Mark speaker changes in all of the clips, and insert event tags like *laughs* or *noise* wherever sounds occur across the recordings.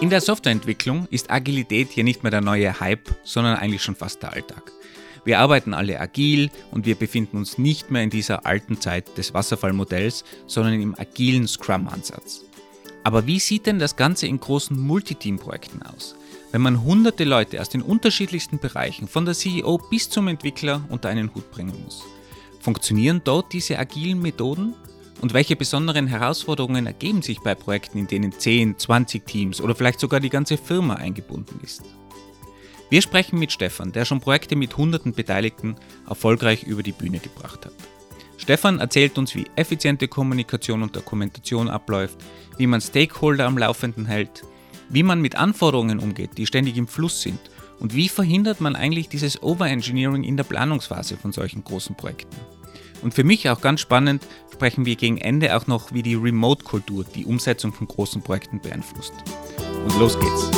Speaker 1: In der Softwareentwicklung ist Agilität hier nicht mehr der neue Hype, sondern eigentlich schon fast der Alltag. Wir arbeiten alle agil und wir befinden uns nicht mehr in dieser alten Zeit des Wasserfallmodells, sondern im agilen Scrum-Ansatz. Aber wie sieht denn das Ganze in großen Multiteam-Projekten aus? Wenn man hunderte Leute aus den unterschiedlichsten Bereichen, von der CEO bis zum Entwickler, unter einen Hut bringen muss. Funktionieren dort diese agilen Methoden? Und welche besonderen Herausforderungen ergeben sich bei Projekten, in denen 10, 20 Teams oder vielleicht sogar die ganze Firma eingebunden ist? Wir sprechen mit Stefan, der schon Projekte mit hunderten Beteiligten erfolgreich über die Bühne gebracht hat. Stefan erzählt uns, wie effiziente Kommunikation und Dokumentation abläuft, wie man Stakeholder am Laufenden hält, wie man mit Anforderungen umgeht, die ständig im Fluss sind und wie verhindert man eigentlich dieses Overengineering in der Planungsphase von solchen großen Projekten. Und für mich auch ganz spannend, sprechen wir gegen Ende auch noch, wie die Remote-Kultur die Umsetzung von großen Projekten beeinflusst. Und los geht's.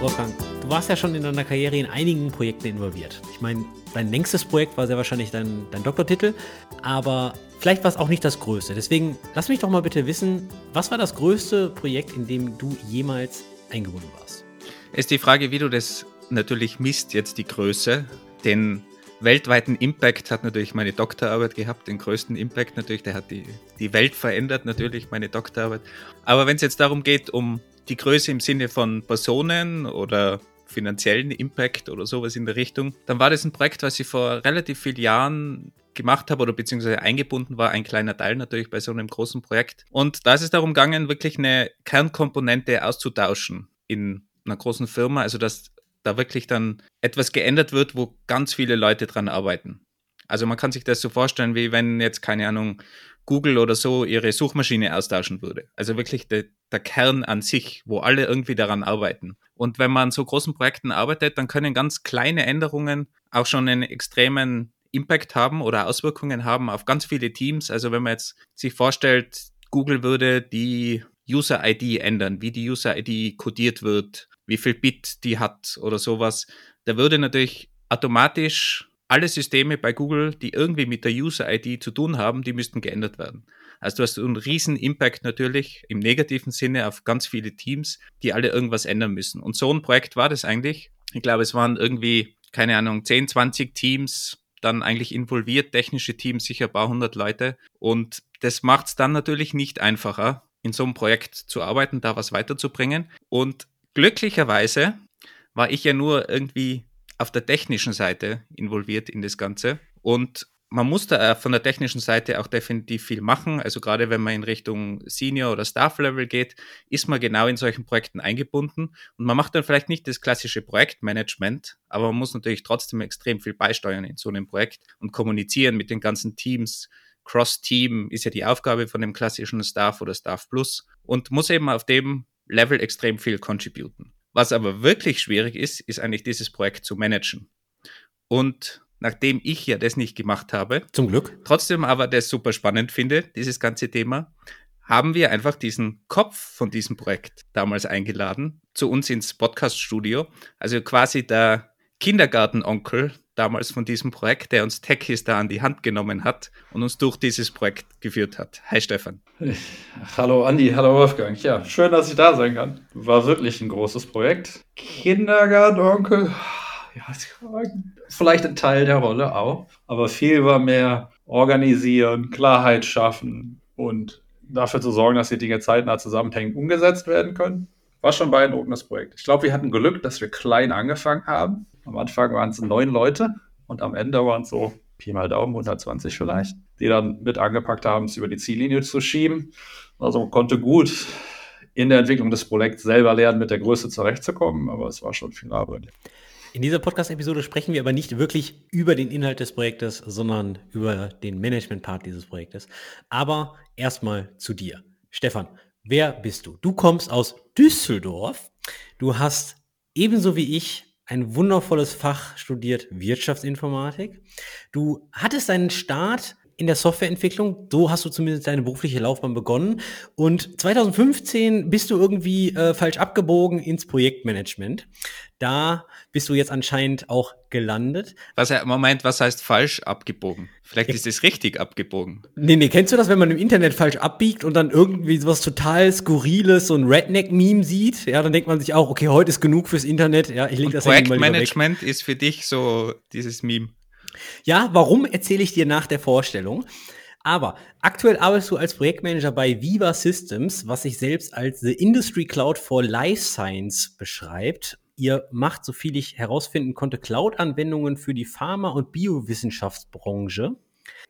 Speaker 2: Wolfgang, du warst ja schon in deiner Karriere in einigen Projekten involviert. Ich meine, dein längstes Projekt war sehr wahrscheinlich dein, dein Doktortitel, aber vielleicht war es auch nicht das größte. Deswegen lass mich doch mal bitte wissen, was war das größte Projekt, in dem du jemals eingebunden warst?
Speaker 1: Ist die Frage, wie du das natürlich misst, jetzt die Größe. Den weltweiten Impact hat natürlich meine Doktorarbeit gehabt, den größten Impact natürlich, der hat die, die Welt verändert, natürlich meine Doktorarbeit. Aber wenn es jetzt darum geht, um die Größe im Sinne von Personen oder finanziellen Impact oder sowas in der Richtung, dann war das ein Projekt, was ich vor relativ vielen Jahren gemacht habe oder beziehungsweise eingebunden war, ein kleiner Teil natürlich bei so einem großen Projekt. Und da ist es darum gegangen, wirklich eine Kernkomponente auszutauschen in einer großen Firma, also dass da wirklich dann etwas geändert wird, wo ganz viele Leute dran arbeiten. Also man kann sich das so vorstellen, wie wenn jetzt, keine Ahnung, Google oder so ihre Suchmaschine austauschen würde. Also wirklich de, der Kern an sich, wo alle irgendwie daran arbeiten. Und wenn man an so großen Projekten arbeitet, dann können ganz kleine Änderungen auch schon einen extremen Impact haben oder Auswirkungen haben auf ganz viele Teams. Also wenn man jetzt sich vorstellt, Google würde die User-ID ändern, wie die User-ID codiert wird, wie viel Bit die hat oder sowas, da würde natürlich automatisch alle Systeme bei Google, die irgendwie mit der User-ID zu tun haben, die müssten geändert werden. Also du hast einen riesen Impact natürlich im negativen Sinne auf ganz viele Teams, die alle irgendwas ändern müssen. Und so ein Projekt war das eigentlich. Ich glaube, es waren irgendwie, keine Ahnung, 10, 20 Teams dann eigentlich involviert, technische Teams, sicher ein paar hundert Leute. Und das macht es dann natürlich nicht einfacher, in so einem Projekt zu arbeiten, da was weiterzubringen. Und glücklicherweise war ich ja nur irgendwie auf der technischen Seite involviert in das Ganze. Und man muss da von der technischen Seite auch definitiv viel machen. Also gerade wenn man in Richtung Senior- oder Staff-Level geht, ist man genau in solchen Projekten eingebunden. Und man macht dann vielleicht nicht das klassische Projektmanagement, aber man muss natürlich trotzdem extrem viel beisteuern in so einem Projekt und kommunizieren mit den ganzen Teams. Cross-Team ist ja die Aufgabe von dem klassischen Staff oder Staff Plus und muss eben auf dem Level extrem viel contributen. Was aber wirklich schwierig ist, ist eigentlich dieses Projekt zu managen. Und nachdem ich ja das nicht gemacht habe,
Speaker 2: zum Glück,
Speaker 1: trotzdem aber das super spannend finde, dieses ganze Thema, haben wir einfach diesen Kopf von diesem Projekt damals eingeladen zu uns ins Podcast-Studio. Also quasi der Kindergartenonkel damals von diesem Projekt, der uns Techies da an die Hand genommen hat und uns durch dieses Projekt geführt hat. Hi Stefan. *laughs*
Speaker 3: Hallo Andi, hallo Wolfgang. Ja, schön, dass ich da sein kann. War wirklich ein großes Projekt. Kindergartenonkel, ja, vielleicht ein Teil der Rolle auch, aber viel war mehr organisieren, Klarheit schaffen und dafür zu sorgen, dass die Dinge zeitnah zusammenhängend umgesetzt werden können. War schon ein beeindruckendes Projekt. Ich glaube, wir hatten Glück, dass wir klein angefangen haben am Anfang waren es neun Leute und am Ende waren es so Pi mal Daumen 120 vielleicht, die dann mit angepackt haben, es über die Ziellinie zu schieben. Also man konnte gut in der Entwicklung des Projekts selber lernen, mit der Größe zurechtzukommen, aber es war schon viel Arbeit.
Speaker 2: In dieser Podcast-Episode sprechen wir aber nicht wirklich über den Inhalt des Projektes, sondern über den Management-Part dieses Projektes. Aber erstmal zu dir. Stefan, wer bist du? Du kommst aus Düsseldorf. Du hast ebenso wie ich ein wundervolles Fach studiert Wirtschaftsinformatik. Du hattest deinen Start in der Softwareentwicklung. So hast du zumindest deine berufliche Laufbahn begonnen. Und 2015 bist du irgendwie äh, falsch abgebogen ins Projektmanagement. Da bist du jetzt anscheinend auch gelandet.
Speaker 1: Was, Moment, was heißt falsch abgebogen? Vielleicht ist es richtig abgebogen.
Speaker 2: Nee, nee, kennst du das, wenn man im Internet falsch abbiegt und dann irgendwie sowas total Skurriles, so ein Redneck-Meme sieht? Ja, dann denkt man sich auch, okay, heute ist genug fürs Internet. Ja, ich leg das
Speaker 1: Projektmanagement ist für dich so dieses Meme.
Speaker 2: Ja, warum erzähle ich dir nach der Vorstellung? Aber aktuell arbeitest du als Projektmanager bei Viva Systems, was sich selbst als The Industry Cloud for Life Science beschreibt. Ihr macht, so viel ich herausfinden konnte, Cloud-Anwendungen für die Pharma- und Biowissenschaftsbranche.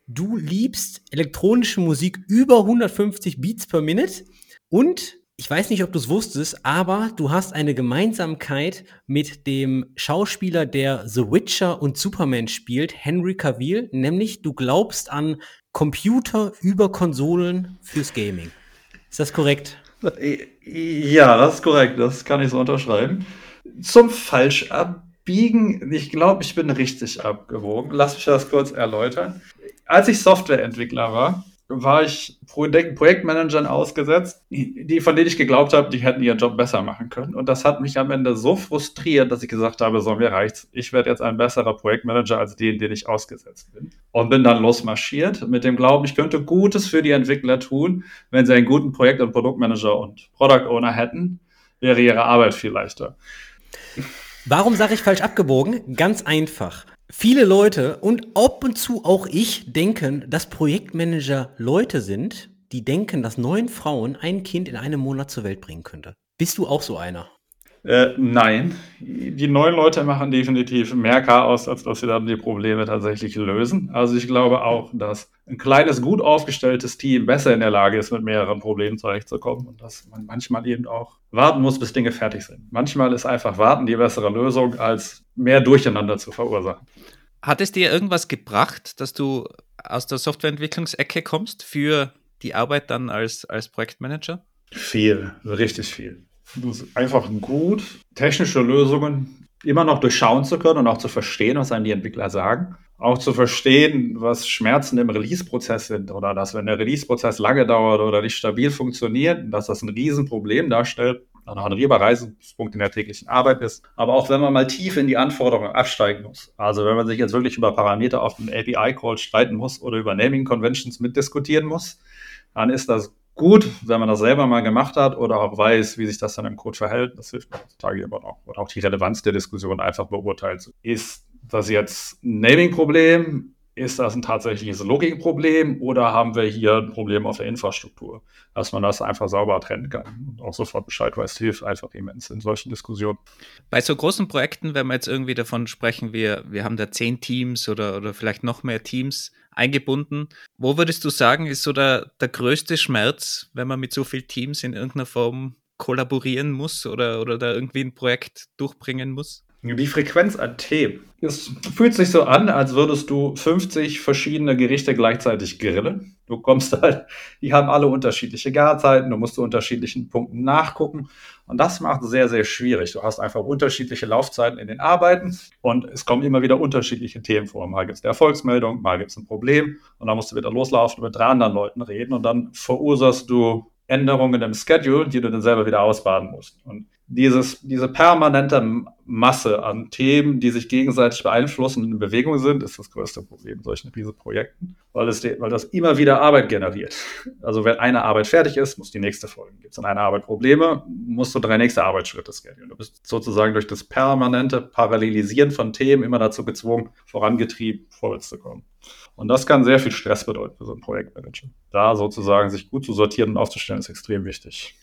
Speaker 2: Du liebst elektronische Musik über 150 Beats per Minute und ich weiß nicht, ob du es wusstest, aber du hast eine Gemeinsamkeit mit dem Schauspieler, der The Witcher und Superman spielt, Henry Cavill, nämlich du glaubst an Computer über Konsolen fürs Gaming. Ist das korrekt?
Speaker 3: Ja, das ist korrekt. Das kann ich so unterschreiben. Zum Falschabbiegen, ich glaube, ich bin richtig abgewogen. Lass mich das kurz erläutern. Als ich Softwareentwickler war, war ich Projektmanagern ausgesetzt, die, von denen ich geglaubt habe, die hätten ihren Job besser machen können. Und das hat mich am Ende so frustriert, dass ich gesagt habe, so, mir reicht's. Ich werde jetzt ein besserer Projektmanager als den, den ich ausgesetzt bin. Und bin dann losmarschiert mit dem Glauben, ich könnte Gutes für die Entwickler tun, wenn sie einen guten Projekt- und Produktmanager und Product Owner hätten, wäre ihre Arbeit viel leichter.
Speaker 2: Warum sage ich falsch abgebogen? Ganz einfach. Viele Leute und ab und zu auch ich denken, dass Projektmanager Leute sind, die denken, dass neun Frauen ein Kind in einem Monat zur Welt bringen könnte. Bist du auch so einer?
Speaker 3: Äh, nein, die neuen Leute machen definitiv mehr Chaos, als dass sie dann die Probleme tatsächlich lösen. Also ich glaube auch, dass ein kleines, gut aufgestelltes Team besser in der Lage ist, mit mehreren Problemen zurechtzukommen und dass man manchmal eben auch warten muss, bis Dinge fertig sind. Manchmal ist einfach warten die bessere Lösung, als mehr Durcheinander zu verursachen.
Speaker 1: Hat es dir irgendwas gebracht, dass du aus der Softwareentwicklungsecke kommst für die Arbeit dann als, als Projektmanager?
Speaker 3: Viel, richtig viel einfach gut, technische Lösungen immer noch durchschauen zu können und auch zu verstehen, was einem die Entwickler sagen. Auch zu verstehen, was Schmerzen im Release-Prozess sind oder dass, wenn der Release-Prozess lange dauert oder nicht stabil funktioniert, dass das ein Riesenproblem darstellt, dann auch ein Reibreisenspunkt in der täglichen Arbeit ist. Aber auch wenn man mal tief in die Anforderungen absteigen muss. Also wenn man sich jetzt wirklich über Parameter auf einem API-Call streiten muss oder über Naming-Conventions mitdiskutieren muss, dann ist das gut, wenn man das selber mal gemacht hat oder auch weiß, wie sich das dann im Code verhält. Das hilft heutzutage immer noch. Oder auch die Relevanz der Diskussion einfach beurteilt. Ist das jetzt ein Naming-Problem? Ist das ein tatsächliches Logging-Problem oder haben wir hier ein Problem auf der Infrastruktur? Dass man das einfach sauber trennen kann und auch sofort Bescheid weiß, hilft einfach immens in solchen Diskussionen.
Speaker 1: Bei so großen Projekten, wenn wir jetzt irgendwie davon sprechen, wir, wir haben da zehn Teams oder, oder vielleicht noch mehr Teams, eingebunden. Wo würdest du sagen, ist so der, der größte Schmerz, wenn man mit so vielen Teams in irgendeiner Form kollaborieren muss oder, oder da irgendwie ein Projekt durchbringen muss?
Speaker 3: Die Frequenz an Themen. Es fühlt sich so an, als würdest du 50 verschiedene Gerichte gleichzeitig grillen. Du kommst halt, die haben alle unterschiedliche Garzeiten, du musst zu unterschiedlichen Punkten nachgucken. Und das macht es sehr, sehr schwierig. Du hast einfach unterschiedliche Laufzeiten in den Arbeiten und es kommen immer wieder unterschiedliche Themen vor. Mal gibt es eine Erfolgsmeldung, mal gibt es ein Problem und dann musst du wieder loslaufen und mit drei anderen Leuten reden und dann verursachst du Änderungen im Schedule, die du dann selber wieder ausbaden musst. Und dieses, diese permanente Masse an Themen, die sich gegenseitig beeinflussen und in Bewegung sind, ist das größte Problem solchen Projekten, weil, es, weil das immer wieder Arbeit generiert. Also wenn eine Arbeit fertig ist, muss die nächste folgen. Gibt es in einer Arbeit Probleme, musst du drei nächste Arbeitsschritte schedulen. Du bist sozusagen durch das permanente Parallelisieren von Themen immer dazu gezwungen, vorangetrieben, vorwärts zu kommen. Und das kann sehr viel Stress bedeuten für so einen Projektmanager. Da sozusagen sich gut zu sortieren und aufzustellen, ist extrem wichtig.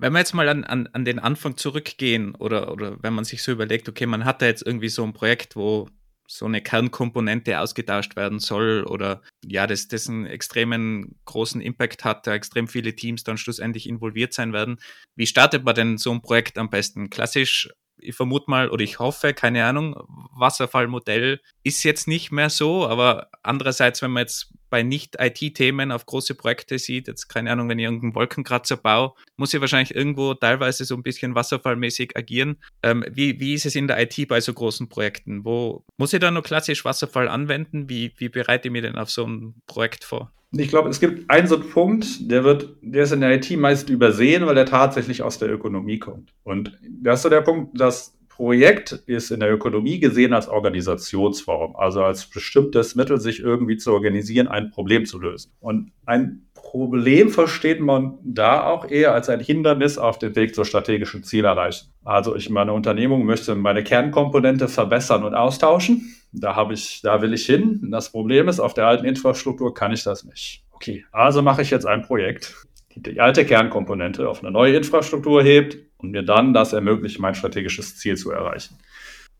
Speaker 1: Wenn wir jetzt mal an, an, an den Anfang zurückgehen oder, oder wenn man sich so überlegt, okay, man hat da jetzt irgendwie so ein Projekt, wo so eine Kernkomponente ausgetauscht werden soll oder ja, das, das einen extremen großen Impact hat, da extrem viele Teams dann schlussendlich involviert sein werden. Wie startet man denn so ein Projekt am besten? Klassisch, ich vermute mal oder ich hoffe, keine Ahnung, Wasserfallmodell ist jetzt nicht mehr so, aber andererseits, wenn man jetzt bei Nicht-IT-Themen auf große Projekte sieht, jetzt keine Ahnung, wenn ich irgendeinen Wolkenkratzer baue, muss ich wahrscheinlich irgendwo teilweise so ein bisschen wasserfallmäßig agieren. Ähm, wie, wie ist es in der IT bei so großen Projekten? Wo muss ich da nur klassisch Wasserfall anwenden? Wie, wie bereite ich mich denn auf so ein Projekt vor?
Speaker 3: Ich glaube, es gibt einen so einen Punkt, der wird, der ist in der IT meist übersehen, weil der tatsächlich aus der Ökonomie kommt. Und das ist so der Punkt, das Projekt ist in der Ökonomie gesehen als Organisationsform, also als bestimmtes Mittel, sich irgendwie zu organisieren, ein Problem zu lösen. Und ein Problem versteht man da auch eher als ein Hindernis auf dem Weg zur strategischen Zielerreichung. Also ich meine Unternehmung möchte meine Kernkomponente verbessern und austauschen. Da habe ich, da will ich hin. Das Problem ist, auf der alten Infrastruktur kann ich das nicht. Okay, also mache ich jetzt ein Projekt, die, die alte Kernkomponente auf eine neue Infrastruktur hebt und mir dann das ermöglicht, mein strategisches Ziel zu erreichen.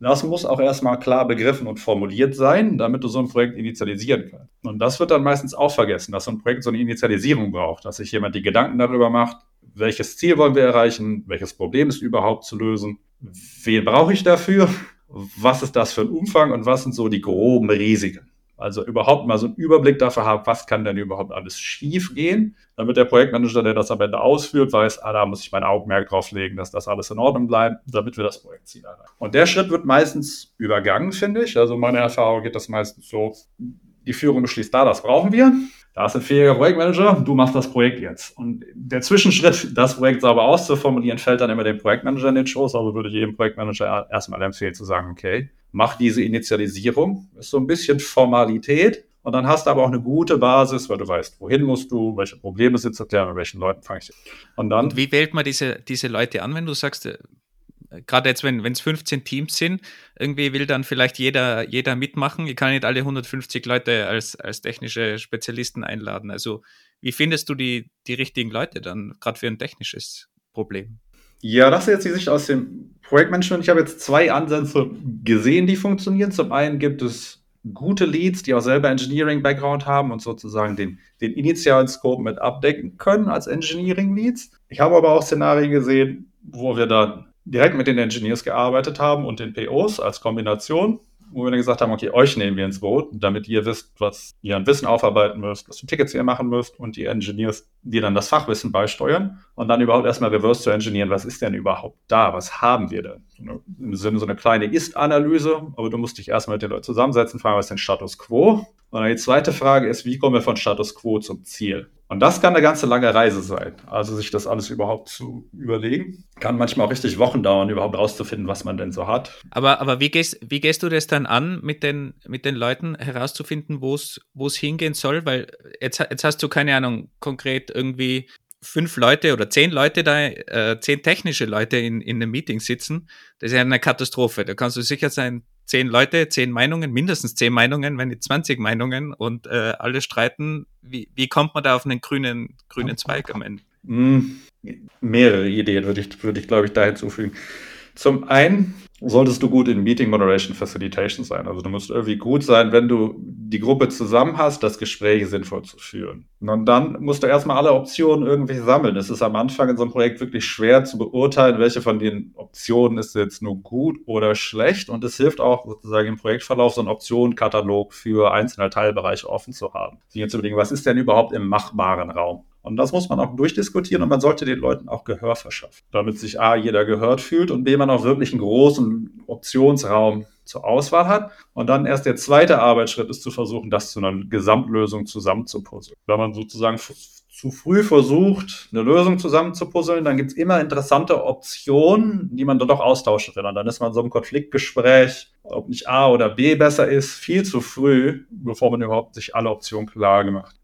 Speaker 3: Das muss auch erstmal klar begriffen und formuliert sein, damit du so ein Projekt initialisieren kannst. Und das wird dann meistens auch vergessen, dass so ein Projekt so eine Initialisierung braucht, dass sich jemand die Gedanken darüber macht, welches Ziel wollen wir erreichen, welches Problem ist überhaupt zu lösen, wen brauche ich dafür, was ist das für ein Umfang und was sind so die groben Risiken. Also überhaupt mal so einen Überblick dafür haben, was kann denn überhaupt alles schief gehen, damit der Projektmanager, der das am Ende ausführt, weiß, ah, da muss ich mein Augenmerk drauf legen, dass das alles in Ordnung bleibt, damit wir das Projektziel erreichen. Und der Schritt wird meistens übergangen, finde ich. Also meine Erfahrung geht das meistens so, die Führung beschließt da, das brauchen wir. Da ist ein fähiger Projektmanager, du machst das Projekt jetzt. Und der Zwischenschritt, das Projekt sauber auszuformulieren, fällt dann immer dem Projektmanager in den Schoß. Also würde ich jedem Projektmanager erstmal empfehlen zu sagen, okay, mach diese Initialisierung. Ist so ein bisschen Formalität. Und dann hast du aber auch eine gute Basis, weil du weißt, wohin musst du, welche Probleme sind zu klären, mit welchen Leuten fange ich.
Speaker 1: Und dann. Und wie wählt man diese, diese Leute an, wenn du sagst, äh, gerade jetzt, wenn es 15 Teams sind, irgendwie will dann vielleicht jeder, jeder mitmachen. Ich kann nicht alle 150 Leute als, als technische Spezialisten einladen. Also, wie findest du die, die richtigen Leute dann, gerade für ein technisches Problem?
Speaker 3: Ja, das ist jetzt die Sicht aus dem Projektmanagement. Ich habe jetzt zwei Ansätze gesehen, die funktionieren. Zum einen gibt es gute Leads, die auch selber Engineering-Background haben und sozusagen den, den initialen Scope mit abdecken können als Engineering-Leads. Ich habe aber auch Szenarien gesehen, wo wir da direkt mit den Engineers gearbeitet haben und den POs als Kombination wo wir dann gesagt haben, okay, euch nehmen wir ins Boot, damit ihr wisst, was ihr an Wissen aufarbeiten müsst, was für Tickets ihr machen müsst und die Engineers, die dann das Fachwissen beisteuern und dann überhaupt erstmal reverse zu engineeren, was ist denn überhaupt da, was haben wir denn? Im Sinne so eine kleine Ist-Analyse, aber du musst dich erstmal mit den Leuten zusammensetzen, fragen, was ist denn Status Quo? Und dann die zweite Frage ist, wie kommen wir von Status Quo zum Ziel? Und das kann eine ganze lange Reise sein. Also sich das alles überhaupt zu überlegen. Kann manchmal auch richtig Wochen dauern, überhaupt rauszufinden, was man denn so hat.
Speaker 1: Aber, aber wie, gehst, wie gehst du das dann an, mit den, mit den Leuten herauszufinden, wo es hingehen soll? Weil jetzt, jetzt hast du keine Ahnung, konkret irgendwie fünf Leute oder zehn Leute da, äh, zehn technische Leute in, in einem Meeting sitzen. Das ist ja eine Katastrophe. Da kannst du sicher sein, zehn Leute, zehn Meinungen, mindestens zehn Meinungen, wenn nicht 20 Meinungen und äh, alle streiten. Wie, wie kommt man da auf einen grünen, grünen Zweig am Ende?
Speaker 3: Mm, mehrere Ideen würde ich, würde ich, glaube ich, da hinzufügen. Zum einen solltest du gut in Meeting Moderation Facilitation sein. Also du musst irgendwie gut sein, wenn du die Gruppe zusammen hast, das Gespräch sinnvoll zu führen. Und dann musst du erstmal alle Optionen irgendwie sammeln. Es ist am Anfang in so einem Projekt wirklich schwer zu beurteilen, welche von den Optionen ist jetzt nur gut oder schlecht. Und es hilft auch sozusagen im Projektverlauf so einen Optionenkatalog für einzelne Teilbereiche offen zu haben. Sich zu überlegen, was ist denn überhaupt im machbaren Raum? Und das muss man auch durchdiskutieren und man sollte den Leuten auch Gehör verschaffen, damit sich A, jeder gehört fühlt und B, man auch wirklich einen großen Optionsraum zur Auswahl hat. Und dann erst der zweite Arbeitsschritt ist zu versuchen, das zu einer Gesamtlösung zusammenzupuzzeln. Wenn man sozusagen zu früh versucht, eine Lösung zusammenzupuzzeln, dann gibt es immer interessante Optionen, die man dann doch austauschen will. Und dann ist man so im Konfliktgespräch, ob nicht A oder B besser ist, viel zu früh, bevor man überhaupt sich alle Optionen klar gemacht.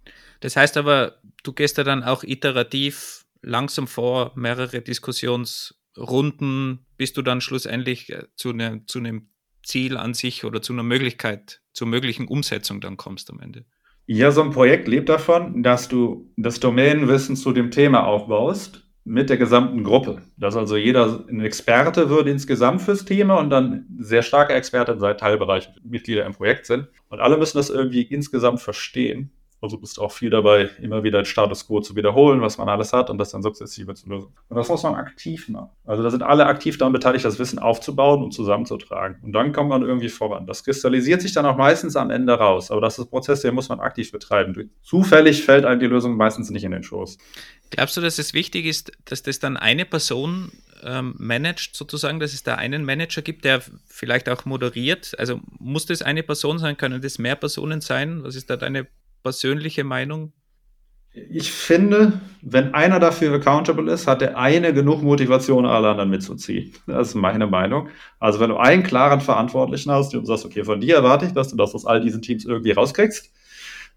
Speaker 1: Das heißt aber, du gehst ja dann auch iterativ langsam vor, mehrere Diskussionsrunden, bis du dann schlussendlich äh, zu, ne, zu einem Ziel an sich oder zu einer Möglichkeit, zur möglichen Umsetzung dann kommst am Ende.
Speaker 3: Ja, so ein Projekt lebt davon, dass du das Domänenwissen zu dem Thema aufbaust mit der gesamten Gruppe. Dass also jeder ein Experte wird insgesamt fürs Thema und dann sehr starke Experten seit Teilbereich Mitglieder im Projekt sind. Und alle müssen das irgendwie insgesamt verstehen. Also bist auch viel dabei, immer wieder den Status quo zu wiederholen, was man alles hat und das dann sukzessive zu lösen. Und das muss man aktiv machen. Also da sind alle aktiv daran beteiligt, das Wissen aufzubauen und zusammenzutragen. Und dann kommt man irgendwie voran. Das kristallisiert sich dann auch meistens am Ende raus. Aber das ist ein Prozess, den muss man aktiv betreiben. Zufällig fällt einem die Lösung meistens nicht in den Schoß.
Speaker 1: Glaubst du, dass es wichtig ist, dass das dann eine Person ähm, managt, sozusagen, dass es da einen Manager gibt, der vielleicht auch moderiert? Also muss das eine Person sein? Können das mehr Personen sein? Was ist da deine persönliche Meinung?
Speaker 3: Ich finde, wenn einer dafür accountable ist, hat der eine genug Motivation, alle anderen mitzuziehen. Das ist meine Meinung. Also wenn du einen klaren Verantwortlichen hast und sagst, okay, von dir erwarte ich, dass du das aus all diesen Teams irgendwie rauskriegst,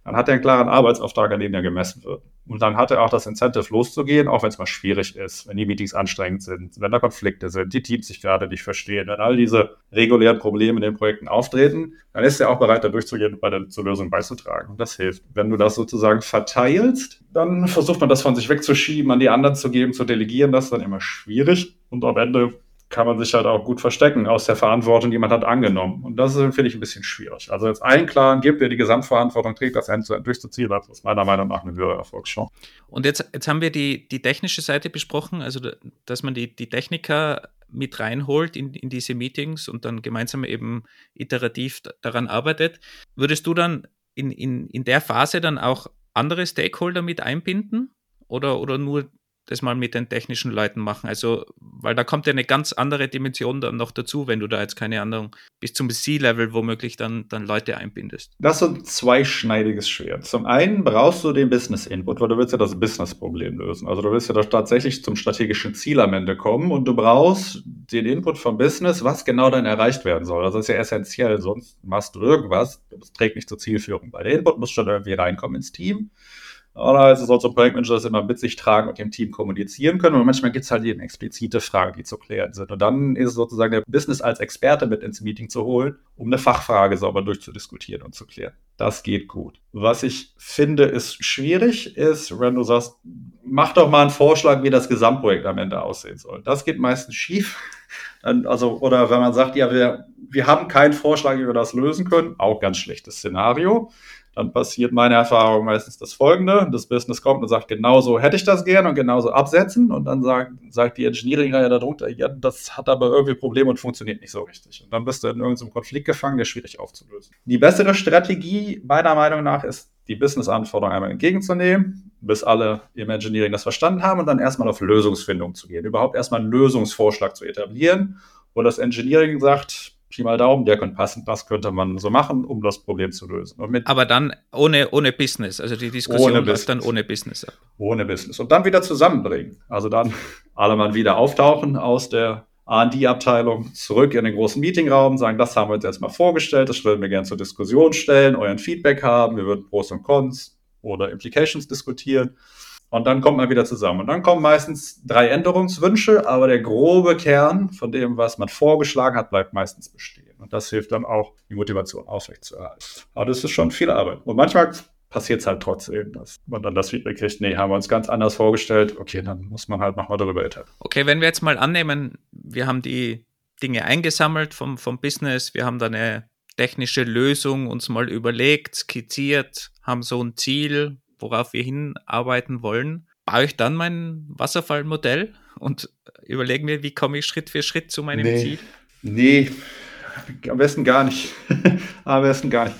Speaker 3: dann hat er einen klaren Arbeitsauftrag, an dem er gemessen wird. Und dann hat er auch das Incentive loszugehen, auch wenn es mal schwierig ist, wenn die Meetings anstrengend sind, wenn da Konflikte sind, die Teams sich gerade nicht verstehen, wenn all diese regulären Probleme in den Projekten auftreten, dann ist er auch bereit, da durchzugehen und bei der zur Lösung beizutragen. Und das hilft. Wenn du das sozusagen verteilst, dann versucht man das von sich wegzuschieben, an die anderen zu geben, zu delegieren. Das ist dann immer schwierig. Und am Ende kann man sich halt auch gut verstecken aus der Verantwortung, die man hat angenommen. Und das finde ich ein bisschen schwierig. Also jetzt einen klaren gibt, der die Gesamtverantwortung trägt, das Ende durchzuziehen, das ist meiner Meinung nach eine höhere Erfolgschance.
Speaker 1: Und jetzt, jetzt haben wir die, die technische Seite besprochen, also dass man die, die Techniker mit reinholt in, in diese Meetings und dann gemeinsam eben iterativ daran arbeitet. Würdest du dann in, in, in der Phase dann auch andere Stakeholder mit einbinden? Oder, oder nur das mal mit den technischen Leuten machen. Also, weil da kommt ja eine ganz andere Dimension dann noch dazu, wenn du da jetzt keine Ahnung bis zum C-Level womöglich dann, dann Leute einbindest.
Speaker 3: Das ist ein zweischneidiges Schwert. Zum einen brauchst du den Business-Input, weil du willst ja das Business-Problem lösen. Also du willst ja tatsächlich zum strategischen Ziel am Ende kommen und du brauchst den Input vom Business, was genau dann erreicht werden soll. Das ist ja essentiell, sonst machst du irgendwas, das trägt nicht zur Zielführung. Weil der Input muss schon irgendwie reinkommen ins Team. Oder ist es auch so Projektmanager, das immer mit sich tragen und dem Team kommunizieren können. Und manchmal gibt es halt eben explizite Fragen, die zu klären sind. Und dann ist es sozusagen der Business als Experte mit ins Meeting zu holen, um eine Fachfrage sauber durchzudiskutieren und zu klären. Das geht gut. Was ich finde, ist schwierig, ist, wenn du sagst, mach doch mal einen Vorschlag, wie das Gesamtprojekt am Ende aussehen soll. Das geht meistens schief. Also, oder wenn man sagt, ja, wir, wir haben keinen Vorschlag, wie wir das lösen können, auch ganz schlechtes Szenario dann passiert meine Erfahrung meistens das folgende. Das Business kommt und sagt, genauso hätte ich das gern und genauso absetzen. Und dann sagt, sagt die Engineering-Reihe darunter, ja, das hat aber irgendwie Probleme und funktioniert nicht so richtig. Und dann bist du in irgendeinem Konflikt gefangen, der schwierig aufzulösen. Die bessere Strategie, meiner Meinung nach, ist, die Business-Anforderungen einmal entgegenzunehmen, bis alle im Engineering das verstanden haben und dann erstmal auf Lösungsfindung zu gehen. Überhaupt erstmal einen Lösungsvorschlag zu etablieren, wo das Engineering sagt, Pi mal Daumen, der könnte passen, das könnte man so machen, um das Problem zu lösen.
Speaker 1: Aber dann ohne, ohne Business, also die Diskussion ohne läuft dann ohne Business ab.
Speaker 3: Ohne Business. Und dann wieder zusammenbringen. Also dann alle mal wieder auftauchen aus der R&D-Abteilung zurück in den großen Meetingraum, sagen, das haben wir uns jetzt mal vorgestellt, das würden wir gerne zur Diskussion stellen, euren Feedback haben, wir würden Pros und Cons oder Implications diskutieren. Und dann kommt man wieder zusammen. Und dann kommen meistens drei Änderungswünsche, aber der grobe Kern von dem, was man vorgeschlagen hat, bleibt meistens bestehen. Und das hilft dann auch, die Motivation aufrechtzuerhalten. Aber das ist schon viel Arbeit. Und manchmal passiert es halt trotzdem, dass man dann das Feedback kriegt, nee, haben wir uns ganz anders vorgestellt. Okay, dann muss man halt nochmal darüber iterieren.
Speaker 1: Okay, wenn wir jetzt mal annehmen, wir haben die Dinge eingesammelt vom, vom Business, wir haben da eine technische Lösung uns mal überlegt, skizziert, haben so ein Ziel, worauf wir hinarbeiten wollen, baue ich dann mein Wasserfallmodell und überlege mir, wie komme ich Schritt für Schritt zu meinem
Speaker 3: nee.
Speaker 1: Ziel?
Speaker 3: Nee, am besten gar nicht. *laughs* am besten gar nicht.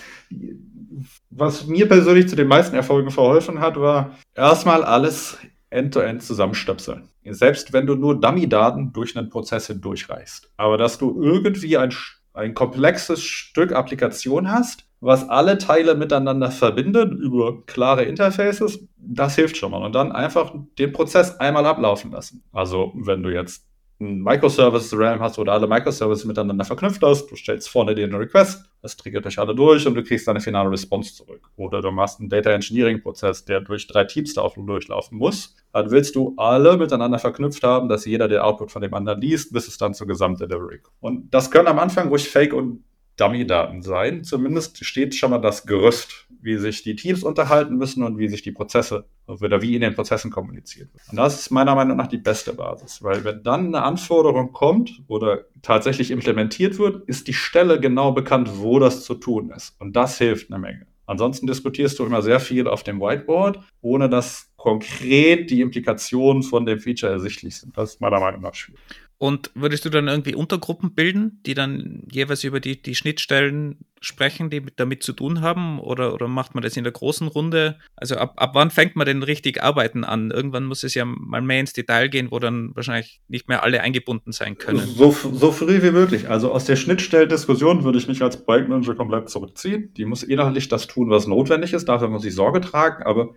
Speaker 3: Was mir persönlich zu den meisten Erfolgen verholfen hat, war erstmal alles end-to-end -end zusammenstöpseln. Selbst wenn du nur Dummy-Daten durch einen Prozess hindurchreichst. Aber dass du irgendwie ein, ein komplexes Stück Applikation hast, was alle Teile miteinander verbindet über klare Interfaces, das hilft schon mal. Und dann einfach den Prozess einmal ablaufen lassen. Also wenn du jetzt ein Microservice-Realm hast, oder alle Microservices miteinander verknüpft hast, du stellst vorne den Request, das triggert euch alle durch und du kriegst eine finale Response zurück. Oder du machst einen Data Engineering-Prozess, der durch drei Teams durchlaufen muss. Dann willst du alle miteinander verknüpft haben, dass jeder den Output von dem anderen liest, bis es dann zur Gesamtdelivery kommt. Und das können am Anfang ruhig Fake und Dummy-Daten sein. Zumindest steht schon mal das Gerüst, wie sich die Teams unterhalten müssen und wie sich die Prozesse oder wie in den Prozessen kommuniziert wird. Und das ist meiner Meinung nach die beste Basis, weil wenn dann eine Anforderung kommt oder tatsächlich implementiert wird, ist die Stelle genau bekannt, wo das zu tun ist. Und das hilft eine Menge. Ansonsten diskutierst du immer sehr viel auf dem Whiteboard, ohne dass konkret die Implikationen von dem Feature ersichtlich sind. Das ist meiner Meinung nach schwierig.
Speaker 1: Und würdest du dann irgendwie Untergruppen bilden, die dann jeweils über die, die Schnittstellen sprechen, die damit zu tun haben? Oder, oder macht man das in der großen Runde? Also ab, ab wann fängt man denn richtig arbeiten an? Irgendwann muss es ja mal mehr ins Detail gehen, wo dann wahrscheinlich nicht mehr alle eingebunden sein können.
Speaker 3: So, so früh wie möglich. Also aus der Schnittstellendiskussion würde ich mich als Projektmanager komplett zurückziehen. Die muss inhaltlich das tun, was notwendig ist. Dafür muss ich Sorge tragen. Aber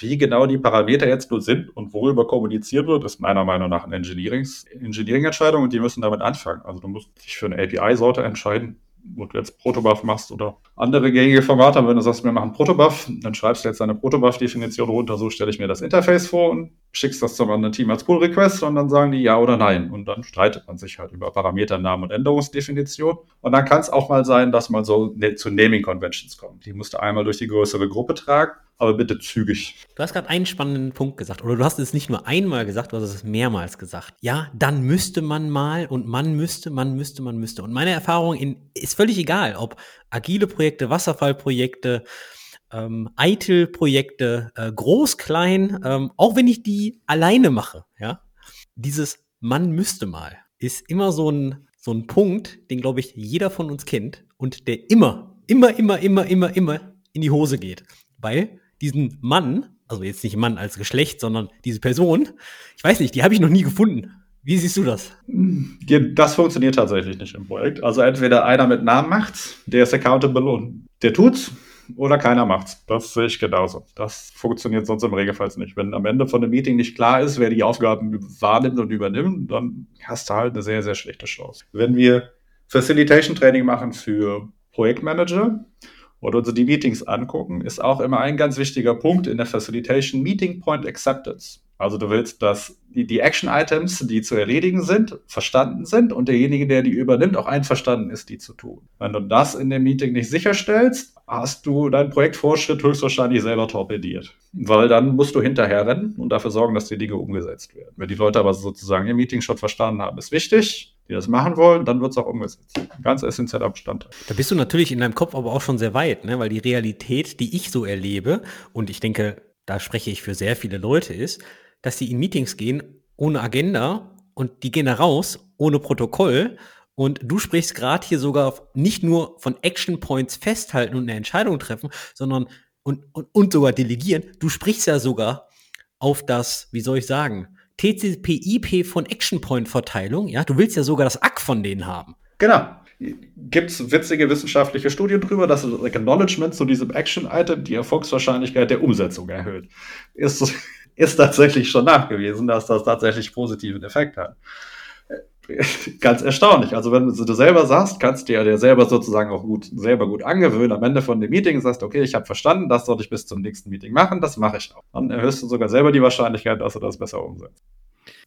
Speaker 3: wie genau die Parameter jetzt nur sind und worüber kommuniziert wird, ist meiner Meinung nach eine Engineering-Entscheidung und die müssen damit anfangen. Also du musst dich für eine API-Sorte entscheiden, wo du jetzt Protobuf machst oder andere gängige Formate, wenn du sagst, wir machen Protobuf, dann schreibst du jetzt deine Protobuf-Definition runter, so stelle ich mir das Interface vor und schickst das zum anderen Team als Pull-Request und dann sagen die ja oder nein. Und dann streitet man sich halt über Parameternamen und Änderungsdefinition. Und dann kann es auch mal sein, dass man so ne, zu Naming-Conventions kommt. Die musst du einmal durch die größere Gruppe tragen aber bitte zügig.
Speaker 2: Du hast gerade einen spannenden Punkt gesagt, oder du hast es nicht nur einmal gesagt, du hast es mehrmals gesagt. Ja, dann müsste man mal und man müsste, man müsste, man müsste. Und meine Erfahrung in, ist völlig egal, ob agile Projekte, Wasserfallprojekte, ähm, ITIL-Projekte, äh, groß, klein, ähm, auch wenn ich die alleine mache, ja, dieses man müsste mal ist immer so ein, so ein Punkt, den glaube ich jeder von uns kennt und der immer, immer, immer, immer, immer, immer in die Hose geht. Weil diesen Mann, also jetzt nicht Mann als Geschlecht, sondern diese Person, ich weiß nicht, die habe ich noch nie gefunden. Wie siehst du das?
Speaker 3: Das funktioniert tatsächlich nicht im Projekt. Also entweder einer mit Namen macht's, der ist accountable und der tut's, oder keiner macht's. Das sehe ich genauso. Das funktioniert sonst im Regelfall nicht. Wenn am Ende von dem Meeting nicht klar ist, wer die Aufgaben wahrnimmt und übernimmt, dann hast du halt eine sehr, sehr schlechte Chance. Wenn wir Facilitation Training machen für Projektmanager, oder uns die Meetings angucken, ist auch immer ein ganz wichtiger Punkt in der Facilitation Meeting Point Acceptance. Also du willst, dass die, die Action-Items, die zu erledigen sind, verstanden sind und derjenige, der die übernimmt, auch einverstanden ist, die zu tun. Wenn du das in dem Meeting nicht sicherstellst, hast du deinen Projektvorschritt höchstwahrscheinlich selber torpediert. Weil dann musst du hinterher rennen und dafür sorgen, dass die Dinge umgesetzt werden. Wenn die Leute aber sozusagen im Meeting schon verstanden haben, ist wichtig, die das machen wollen, dann wird es auch umgesetzt. Ganz essentieller Bestandteil.
Speaker 2: Da bist du natürlich in deinem Kopf aber auch schon sehr weit, ne? weil die Realität, die ich so erlebe, und ich denke, da spreche ich für sehr viele Leute, ist, dass die in Meetings gehen ohne Agenda und die gehen da raus ohne Protokoll. Und du sprichst gerade hier sogar nicht nur von Action Points festhalten und eine Entscheidung treffen, sondern und, und, und sogar delegieren. Du sprichst ja sogar auf das, wie soll ich sagen, TCP/IP von Action Point Verteilung. Ja, du willst ja sogar das ACK von denen haben.
Speaker 3: Genau. Gibt es witzige wissenschaftliche Studien drüber, dass das Acknowledgement zu diesem Action-Item die Erfolgswahrscheinlichkeit der Umsetzung erhöht? Ist, *laughs* ist tatsächlich schon nachgewiesen, dass das tatsächlich positiven Effekt hat. *laughs* Ganz erstaunlich. Also wenn du selber sagst, kannst du dir selber sozusagen auch gut, selber gut angewöhnen. Am Ende von dem Meeting sagst okay, ich habe verstanden, das soll ich bis zum nächsten Meeting machen, das mache ich auch. Dann erhöhst du sogar selber die Wahrscheinlichkeit, dass du das besser umsetzt.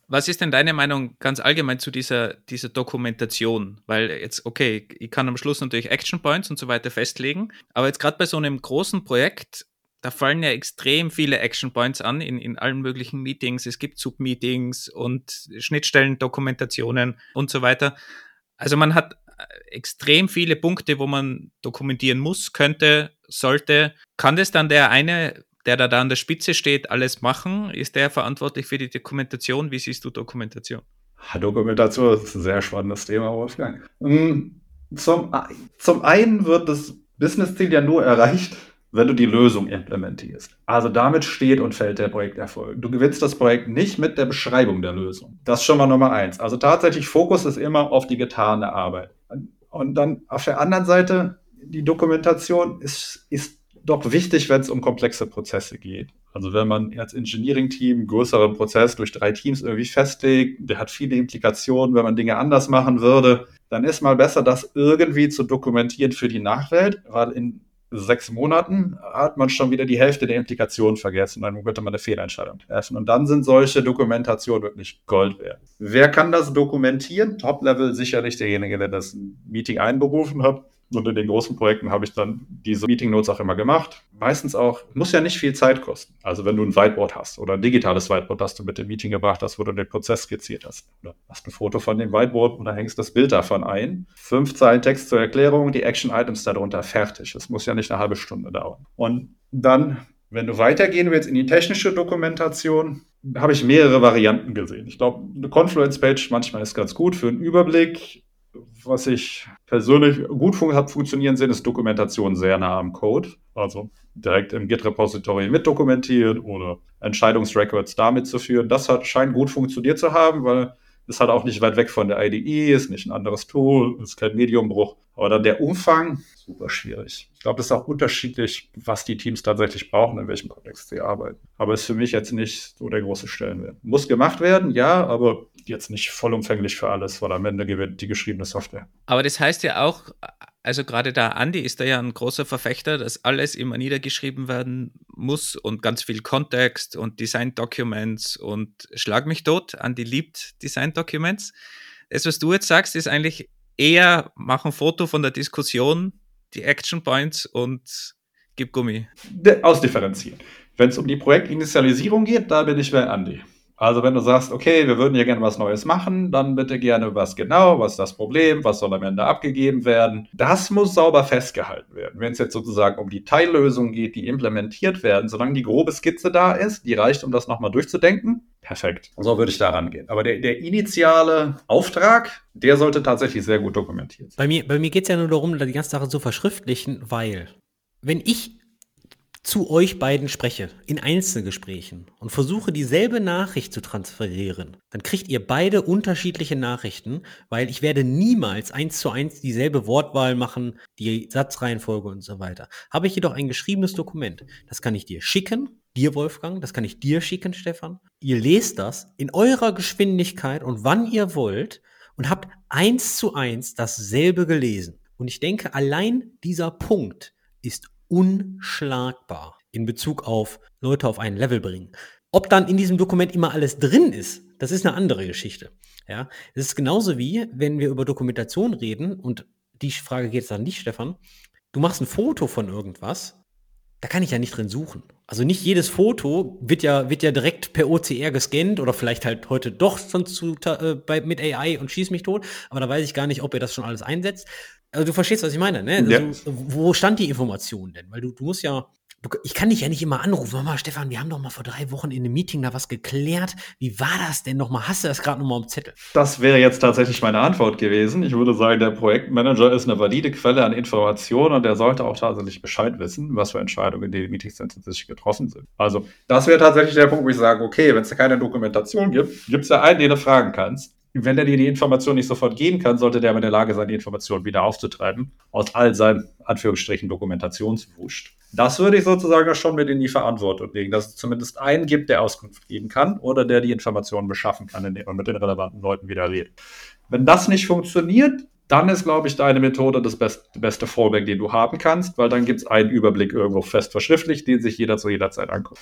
Speaker 1: Was ist denn deine Meinung ganz allgemein zu dieser, dieser Dokumentation? Weil jetzt, okay, ich kann am Schluss natürlich Action Points und so weiter festlegen, aber jetzt gerade bei so einem großen Projekt da fallen ja extrem viele Action Points an in, in allen möglichen Meetings. Es gibt Submeetings und Schnittstellen, Dokumentationen und so weiter. Also man hat äh, extrem viele Punkte, wo man dokumentieren muss, könnte, sollte. Kann das dann der eine, der da, da an der Spitze steht, alles machen? Ist der verantwortlich für die Dokumentation? Wie siehst du Dokumentation?
Speaker 3: Dokumentation ist ein sehr spannendes Thema, Wolfgang. Hm, zum, zum einen wird das Business-Ziel ja nur erreicht, wenn du die Lösung implementierst. Also damit steht und fällt der Projekterfolg. Du gewinnst das Projekt nicht mit der Beschreibung der Lösung. Das ist schon mal Nummer eins. Also tatsächlich Fokus ist immer auf die getane Arbeit. Und dann auf der anderen Seite, die Dokumentation ist, ist doch wichtig, wenn es um komplexe Prozesse geht. Also wenn man als Engineering-Team einen größeren Prozess durch drei Teams irgendwie festlegt, der hat viele Implikationen, wenn man Dinge anders machen würde, dann ist mal besser, das irgendwie zu dokumentieren für die Nachwelt, weil in sechs Monaten hat man schon wieder die Hälfte der Implikationen vergessen. Dann könnte man eine Fehlentscheidung treffen. Und dann sind solche Dokumentationen wirklich Gold wert. Wer kann das dokumentieren? Top-Level sicherlich derjenige, der das Meeting einberufen hat. Und in den großen Projekten habe ich dann diese Meeting Notes auch immer gemacht. Meistens auch, muss ja nicht viel Zeit kosten. Also wenn du ein Whiteboard hast oder ein digitales Whiteboard, das du mit dem Meeting gebracht hast, wo du den Prozess skizziert hast. Oder hast ein Foto von dem Whiteboard oder hängst das Bild davon ein. Fünf Zeilen Text zur Erklärung, die Action-Items darunter fertig. Es muss ja nicht eine halbe Stunde dauern. Und dann, wenn du weitergehen willst in die technische Dokumentation, habe ich mehrere Varianten gesehen. Ich glaube, eine Confluence-Page manchmal ist ganz gut für einen Überblick was ich persönlich gut fun hat funktionieren sehen, ist Dokumentation sehr nah am Code. Also direkt im Git-Repository mitdokumentieren oder Entscheidungsrecords damit zu führen. Das hat, scheint gut funktioniert zu haben, weil ist halt auch nicht weit weg von der IDE, ist nicht ein anderes Tool, ist kein Mediumbruch. Aber dann der Umfang, super schwierig. Ich glaube, es ist auch unterschiedlich, was die Teams tatsächlich brauchen, in welchem Kontext sie arbeiten. Aber ist für mich jetzt nicht so der große Stellenwert. Muss gemacht werden, ja, aber jetzt nicht vollumfänglich für alles, weil am Ende gewinnt die geschriebene Software.
Speaker 1: Aber das heißt ja auch, also gerade da Andi ist da ja ein großer Verfechter, dass alles immer niedergeschrieben werden muss und ganz viel Kontext und Design Documents und schlag mich tot. Andi liebt Design Documents. Das, was du jetzt sagst, ist eigentlich eher mach ein Foto von der Diskussion, die Action Points und gib Gummi.
Speaker 3: Ausdifferenzieren. Wenn es um die Projektinitialisierung geht, da bin ich bei Andi. Also wenn du sagst, okay, wir würden hier gerne was Neues machen, dann bitte gerne was genau, was ist das Problem, was soll am Ende abgegeben werden. Das muss sauber festgehalten werden. Wenn es jetzt sozusagen um die Teillösungen geht, die implementiert werden, solange die grobe Skizze da ist, die reicht, um das nochmal durchzudenken, perfekt. So würde ich da rangehen. Aber der, der initiale Auftrag, der sollte tatsächlich sehr gut dokumentiert sein.
Speaker 2: Bei mir, bei mir geht es ja nur darum, die ganze Sache zu verschriftlichen, weil wenn ich zu euch beiden spreche, in Einzelgesprächen und versuche dieselbe Nachricht zu transferieren, dann kriegt ihr beide unterschiedliche Nachrichten, weil ich werde niemals eins zu eins dieselbe Wortwahl machen, die Satzreihenfolge und so weiter. Habe ich jedoch ein geschriebenes Dokument, das kann ich dir schicken, dir Wolfgang, das kann ich dir schicken, Stefan. Ihr lest das in eurer Geschwindigkeit und wann ihr wollt und habt eins zu eins dasselbe gelesen. Und ich denke, allein dieser Punkt ist unschlagbar in Bezug auf Leute auf ein Level bringen. Ob dann in diesem Dokument immer alles drin ist, das ist eine andere Geschichte. Ja, es ist genauso wie, wenn wir über Dokumentation reden und die Frage geht jetzt an dich, Stefan. Du machst ein Foto von irgendwas, da kann ich ja nicht drin suchen. Also nicht jedes Foto wird ja, wird ja direkt per OCR gescannt oder vielleicht halt heute doch schon zu, äh, bei, mit AI und schieß mich tot, aber da weiß ich gar nicht, ob ihr das schon alles einsetzt. Also du verstehst, was ich meine, ne? Also, ja. Wo stand die Information denn? Weil du, du musst ja, ich kann dich ja nicht immer anrufen. Mal, Stefan, wir haben doch mal vor drei Wochen in einem Meeting da was geklärt. Wie war das denn nochmal? Hast du das gerade nochmal am Zettel?
Speaker 3: Das wäre jetzt tatsächlich meine Antwort gewesen. Ich würde sagen, der Projektmanager ist eine valide Quelle an Informationen und der sollte auch tatsächlich Bescheid wissen, was für Entscheidungen in den Meetings tatsächlich getroffen sind. Also, das wäre tatsächlich der Punkt, wo ich sage, okay, wenn es da keine Dokumentation gibt, gibt es ja einen, den du fragen kannst wenn er dir die Information nicht sofort geben kann, sollte der in der Lage sein, die Information wieder aufzutreiben, aus all seinem Anführungsstrichen Dokumentationswurscht. Das würde ich sozusagen schon mit in die Verantwortung legen, dass es zumindest einen gibt, der Auskunft geben kann oder der die Informationen beschaffen kann und mit den relevanten Leuten wieder redet. Wenn das nicht funktioniert, dann ist, glaube ich, deine Methode das best, beste Fallback, den du haben kannst, weil dann gibt es einen Überblick irgendwo fest verschriftlicht, den sich jeder zu jeder Zeit anguckt.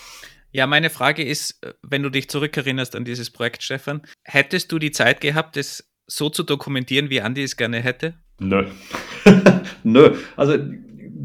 Speaker 1: Ja, meine Frage ist, äh, wenn du dich zurückerinnerst an dieses Projekt, Stefan, hättest du die Zeit gehabt, es so zu dokumentieren, wie Andi es gerne hätte?
Speaker 3: Nö. *laughs* Nö. Also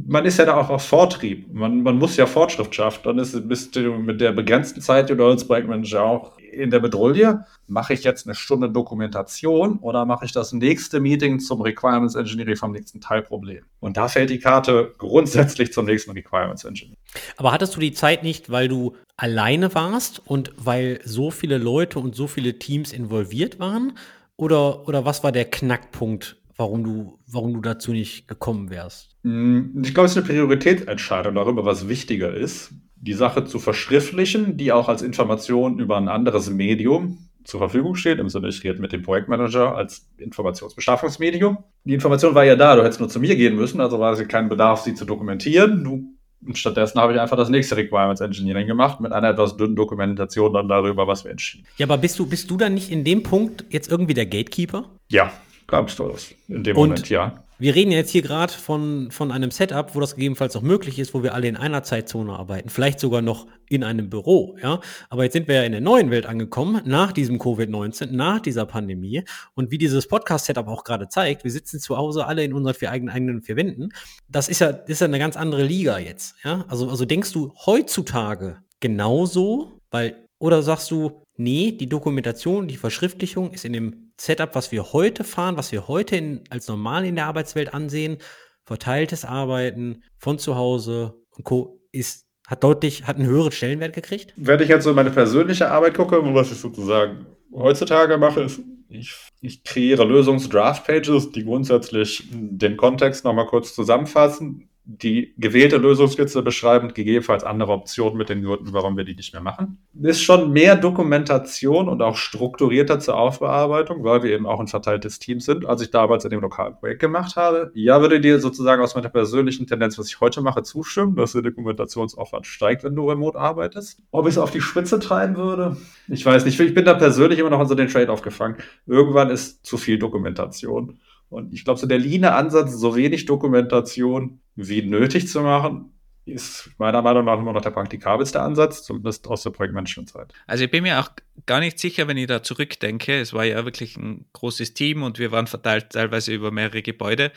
Speaker 3: man ist ja da auch auf Vortrieb. Man, man muss ja Fortschritt schaffen. Dann ist, bist du mit der begrenzten Zeit, die du als Projektmanager auch in der Bedrohung. Mache ich jetzt eine Stunde Dokumentation oder mache ich das nächste Meeting zum Requirements Engineering vom nächsten Teilproblem? Und da fällt die Karte grundsätzlich zum nächsten Requirements Engineering.
Speaker 2: Aber hattest du die Zeit nicht, weil du alleine warst und weil so viele Leute und so viele Teams involviert waren? Oder, oder was war der Knackpunkt warum du, warum du dazu nicht gekommen wärst?
Speaker 3: Hm, ich glaube, es ist eine Prioritätsentscheidung darüber, was wichtiger ist, die Sache zu verschriftlichen, die auch als Information über ein anderes Medium zur Verfügung steht. Im Sinne, ich rede mit dem Projektmanager als Informationsbeschaffungsmedium. Die Information war ja da, du hättest nur zu mir gehen müssen, also war es kein Bedarf, sie zu dokumentieren. Du und stattdessen habe ich einfach das nächste Requirements Engineering gemacht mit einer etwas dünnen Dokumentation dann darüber, was wir entschieden.
Speaker 2: Ja, aber bist du, bist du dann nicht in dem Punkt jetzt irgendwie der Gatekeeper?
Speaker 3: Ja, gab's das in dem und, Moment, ja.
Speaker 2: Wir reden jetzt hier gerade von, von einem Setup, wo das gegebenenfalls auch möglich ist, wo wir alle in einer Zeitzone arbeiten, vielleicht sogar noch in einem Büro, ja. Aber jetzt sind wir ja in der neuen Welt angekommen, nach diesem Covid-19, nach dieser Pandemie. Und wie dieses Podcast-Setup auch gerade zeigt, wir sitzen zu Hause alle in unseren vier eigenen, eigenen vier Wänden. Das ist ja, das ist ja eine ganz andere Liga jetzt, ja. Also, also denkst du heutzutage genauso, weil, oder sagst du, nee, die Dokumentation, die Verschriftlichung ist in dem Setup, was wir heute fahren, was wir heute in, als normal in der Arbeitswelt ansehen, verteiltes Arbeiten von zu Hause und Co. ist hat deutlich, hat einen höheren Stellenwert gekriegt?
Speaker 3: Wenn ich jetzt so meine persönliche Arbeit gucke, was ich sozusagen heutzutage mache, ist, ich, ich kreiere Lösungs-Draft-Pages, die grundsätzlich den Kontext nochmal kurz zusammenfassen, die gewählte Lösungskizze beschreiben und gegebenenfalls andere Optionen mit den Gründen, warum wir die nicht mehr machen. Ist schon mehr Dokumentation und auch strukturierter zur Aufbearbeitung, weil wir eben auch ein verteiltes Team sind, als ich damals in dem lokalen Projekt gemacht habe. Ja, würde dir sozusagen aus meiner persönlichen Tendenz, was ich heute mache, zustimmen, dass der Dokumentationsaufwand steigt, wenn du remote arbeitest. Ob ich es auf die Spitze treiben würde? Ich weiß nicht. Ich bin da persönlich immer noch an so den Trade-off gefangen. Irgendwann ist zu viel Dokumentation. Und ich glaube, so der Lean-Ansatz, so wenig Dokumentation wie nötig zu machen, ist meiner Meinung nach immer noch der praktikabelste Ansatz, zumindest aus der Projektmanagement-Zeit.
Speaker 1: Also ich bin mir auch gar nicht sicher, wenn ich da zurückdenke. Es war ja wirklich ein großes Team und wir waren verteilt teilweise über mehrere Gebäude.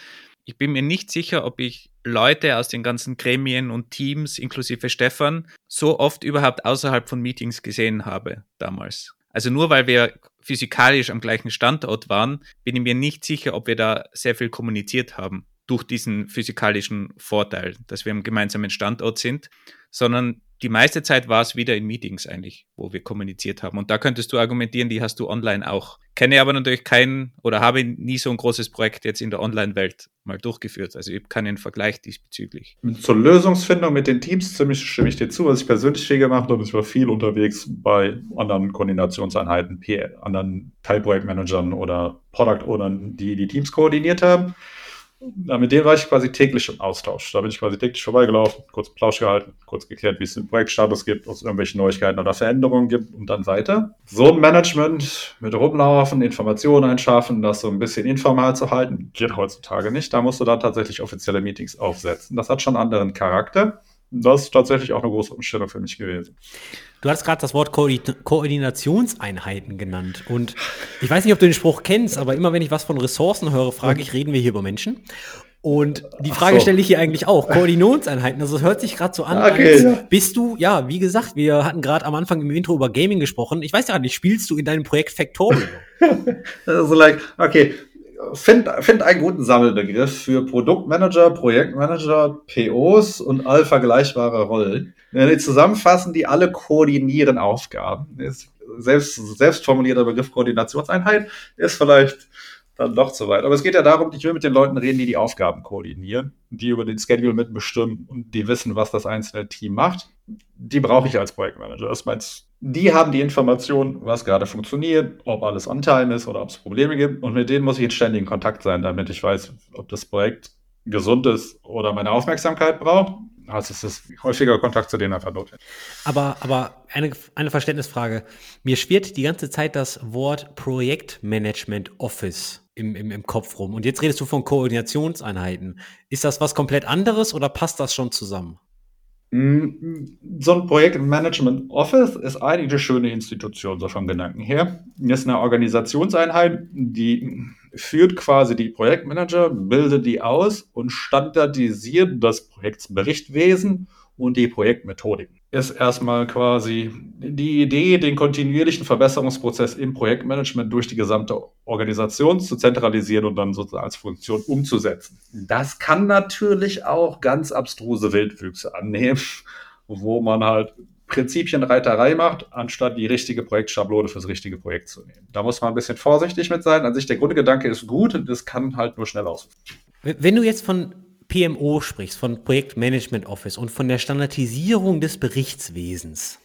Speaker 1: Ich bin mir nicht sicher, ob ich Leute aus den ganzen Gremien und Teams, inklusive Stefan, so oft überhaupt außerhalb von Meetings gesehen habe damals. Also nur weil wir physikalisch am gleichen Standort waren, bin ich mir nicht sicher, ob wir da sehr viel kommuniziert haben durch diesen physikalischen Vorteil, dass wir am gemeinsamen Standort sind, sondern die meiste Zeit war es wieder in Meetings eigentlich, wo wir kommuniziert haben. Und da könntest du argumentieren, die hast du online auch. Kenne aber natürlich keinen oder habe nie so ein großes Projekt jetzt in der Online-Welt mal durchgeführt. Also ich habe keinen Vergleich diesbezüglich.
Speaker 3: Zur Lösungsfindung mit den Teams stimme ich dir zu. Was ich persönlich viel gemacht habe, ich war viel unterwegs bei anderen Koordinationseinheiten, anderen Teilprojektmanagern oder Product Ownern, die die Teams koordiniert haben. Ja, mit denen war ich quasi täglich im Austausch. Da bin ich quasi täglich vorbeigelaufen, kurz Plausch gehalten, kurz geklärt, wie es den Projektstatus gibt, ob es irgendwelche Neuigkeiten oder Veränderungen gibt und dann weiter. So ein Management mit rumlaufen, Informationen einschaffen, das so ein bisschen informal zu halten, geht heutzutage nicht. Da musst du dann tatsächlich offizielle Meetings aufsetzen. Das hat schon anderen Charakter das ist tatsächlich auch eine große Umstellung für mich gewesen.
Speaker 2: Du hast gerade das Wort Ko Koordinationseinheiten genannt. Und ich weiß nicht, ob du den Spruch kennst, aber immer wenn ich was von Ressourcen höre, frage ich, reden wir hier über Menschen? Und die Frage so. stelle ich hier eigentlich auch. Koordinationseinheiten, also es hört sich gerade so an, okay, als bist du, ja, wie gesagt, wir hatten gerade am Anfang im Intro über Gaming gesprochen. Ich weiß ja nicht, spielst du in deinem Projekt Factorio? *laughs*
Speaker 3: also like, okay, find, find einen guten Sammelbegriff für Produktmanager, Projektmanager, POs und all vergleichbare Rollen. Wenn wir zusammenfassen, die alle koordinieren Aufgaben. Ist selbst, selbst formulierter Begriff Koordinationseinheit ist vielleicht dann doch zu weit. Aber es geht ja darum, ich will mit den Leuten reden, die die Aufgaben koordinieren, die über den Schedule mitbestimmen und die wissen, was das einzelne Team macht. Die brauche ich als Projektmanager. Das meinst die haben die Information, was gerade funktioniert, ob alles on time ist oder ob es Probleme gibt. Und mit denen muss ich in ständigen Kontakt sein, damit ich weiß, ob das Projekt gesund ist oder meine Aufmerksamkeit braucht. Also es ist häufiger Kontakt zu denen einfach notwendig.
Speaker 2: Aber, aber eine, eine Verständnisfrage. Mir schwirrt die ganze Zeit das Wort Projektmanagement Office im, im, im Kopf rum. Und jetzt redest du von Koordinationseinheiten. Ist das was komplett anderes oder passt das schon zusammen?
Speaker 3: So ein Projektmanagement Office ist eigentlich eine schöne Institution, so vom Gedanken her. Das ist eine Organisationseinheit, die führt quasi die Projektmanager, bildet die aus und standardisiert das Projektberichtwesen und die Projektmethodiken. Ist erstmal quasi die Idee, den kontinuierlichen Verbesserungsprozess im Projektmanagement durch die gesamte Organisation zu zentralisieren und dann sozusagen als Funktion umzusetzen. Das kann natürlich auch ganz abstruse Wildwüchse annehmen, wo man halt Prinzipienreiterei macht, anstatt die richtige Projektschablone fürs richtige Projekt zu nehmen. Da muss man ein bisschen vorsichtig mit sein. An sich der Grundgedanke ist gut, das kann halt nur schnell aus.
Speaker 2: Wenn du jetzt von PMO sprichst, von Projektmanagement Office und von der Standardisierung des Berichtswesens.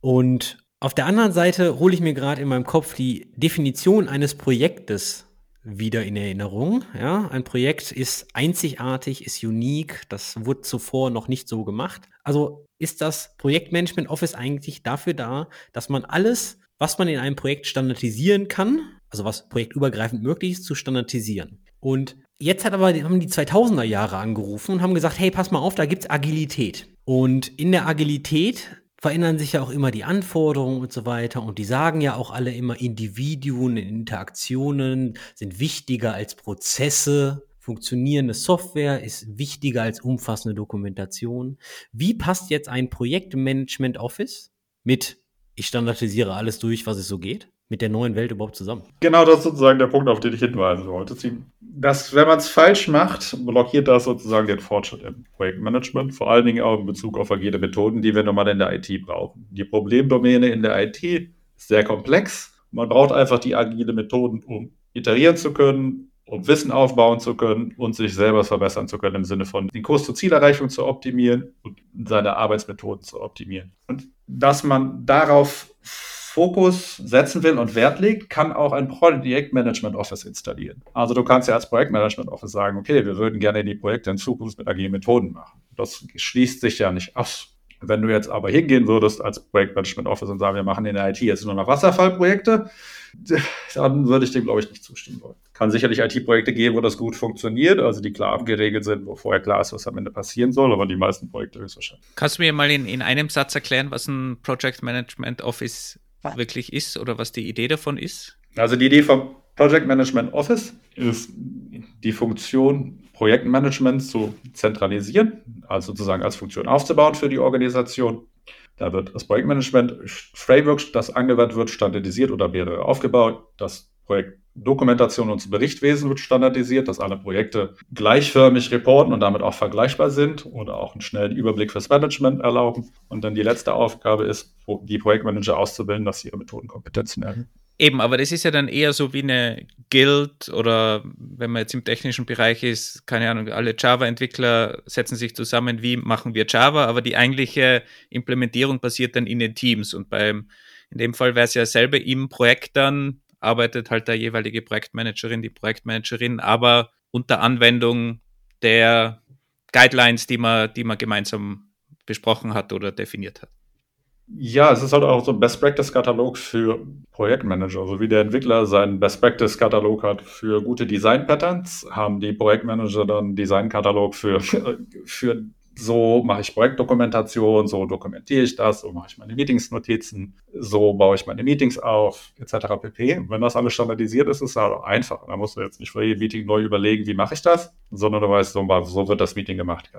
Speaker 2: Und auf der anderen Seite hole ich mir gerade in meinem Kopf die Definition eines Projektes wieder in Erinnerung. Ja, ein Projekt ist einzigartig, ist unique, das wurde zuvor noch nicht so gemacht. Also ist das Projektmanagement Office eigentlich dafür da, dass man alles, was man in einem Projekt standardisieren kann, also was projektübergreifend möglich ist, zu standardisieren. Und Jetzt hat aber, haben die 2000er Jahre angerufen und haben gesagt, hey, pass mal auf, da gibt es Agilität. Und in der Agilität verändern sich ja auch immer die Anforderungen und so weiter. Und die sagen ja auch alle immer, Individuen, Interaktionen sind wichtiger als Prozesse. Funktionierende Software ist wichtiger als umfassende Dokumentation. Wie passt jetzt ein Projektmanagement Office mit, ich standardisiere alles durch, was es so geht? mit der neuen Welt überhaupt zusammen?
Speaker 3: Genau, das ist sozusagen der Punkt, auf den ich hinweisen wollte. Das, wenn man es falsch macht, blockiert das sozusagen den Fortschritt im Projektmanagement, vor allen Dingen auch in Bezug auf agile Methoden, die wir normal in der IT brauchen. Die Problemdomäne in der IT ist sehr komplex. Man braucht einfach die agile Methoden, um iterieren zu können, um Wissen aufbauen zu können und sich selber verbessern zu können, im Sinne von den Kurs zur Zielerreichung zu optimieren und seine Arbeitsmethoden zu optimieren. Und dass man darauf Fokus setzen will und Wert legt, kann auch ein Projektmanagement Office installieren. Also du kannst ja als Projektmanagement Office sagen, okay, wir würden gerne die Projekte in Zukunft mit agilen Methoden machen. Das schließt sich ja nicht aus. Wenn du jetzt aber hingehen würdest als Projektmanagement Office und sagen, wir machen in der IT jetzt nur noch Wasserfallprojekte, dann würde ich dem, glaube ich, nicht zustimmen wollen. Kann sicherlich IT-Projekte geben, wo das gut funktioniert, also die klar abgeregelt sind, wo vorher klar ist, was am Ende passieren soll, aber die meisten Projekte höchstwahrscheinlich.
Speaker 1: Kannst du mir mal in, in einem Satz erklären, was ein Project Management Office wirklich ist oder was die Idee davon ist?
Speaker 3: Also die Idee vom Project Management Office ist die Funktion Projektmanagement zu zentralisieren, also sozusagen als Funktion aufzubauen für die Organisation. Da wird das Projektmanagement Framework, das angewandt wird, standardisiert oder mehrere aufgebaut. Das Projekt Dokumentation und Berichtwesen wird standardisiert, dass alle Projekte gleichförmig reporten und damit auch vergleichbar sind oder auch einen schnellen Überblick fürs Management erlauben. Und dann die letzte Aufgabe ist, die Projektmanager auszubilden, dass sie ihre Methodenkompetenzen erhöhen.
Speaker 1: Eben, aber das ist ja dann eher so wie eine Guild oder wenn man jetzt im technischen Bereich ist, keine Ahnung, alle Java-Entwickler setzen sich zusammen, wie machen wir Java, aber die eigentliche Implementierung passiert dann in den Teams und beim, in dem Fall wäre es ja selber im Projekt dann arbeitet halt der jeweilige Projektmanagerin, die Projektmanagerin, aber unter Anwendung der Guidelines, die man, die man gemeinsam besprochen hat oder definiert hat.
Speaker 3: Ja, es ist halt auch so ein Best Practice Katalog für Projektmanager. So wie der Entwickler seinen Best Practice Katalog hat für gute Design Patterns, haben die Projektmanager dann Design Katalog für, *laughs* für so mache ich Projektdokumentation, so dokumentiere ich das, so mache ich meine Meetingsnotizen, so baue ich meine Meetings auf, etc. pp. Wenn das alles standardisiert ist, ist es halt auch einfach. Da musst du jetzt nicht für jedes Meeting neu überlegen, wie mache ich das, sondern du weißt, so, so wird das Meeting gemacht.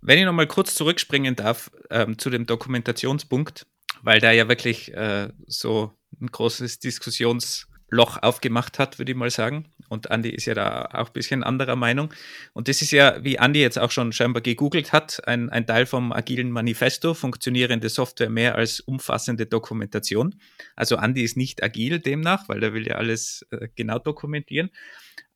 Speaker 1: Wenn ich nochmal kurz zurückspringen darf ähm, zu dem Dokumentationspunkt, weil da ja wirklich äh, so ein großes Diskussions- Loch aufgemacht hat, würde ich mal sagen. Und Andy ist ja da auch ein bisschen anderer Meinung. Und das ist ja, wie Andy jetzt auch schon scheinbar gegoogelt hat, ein, ein Teil vom agilen Manifesto, funktionierende Software mehr als umfassende Dokumentation. Also Andy ist nicht agil demnach, weil er will ja alles äh, genau dokumentieren.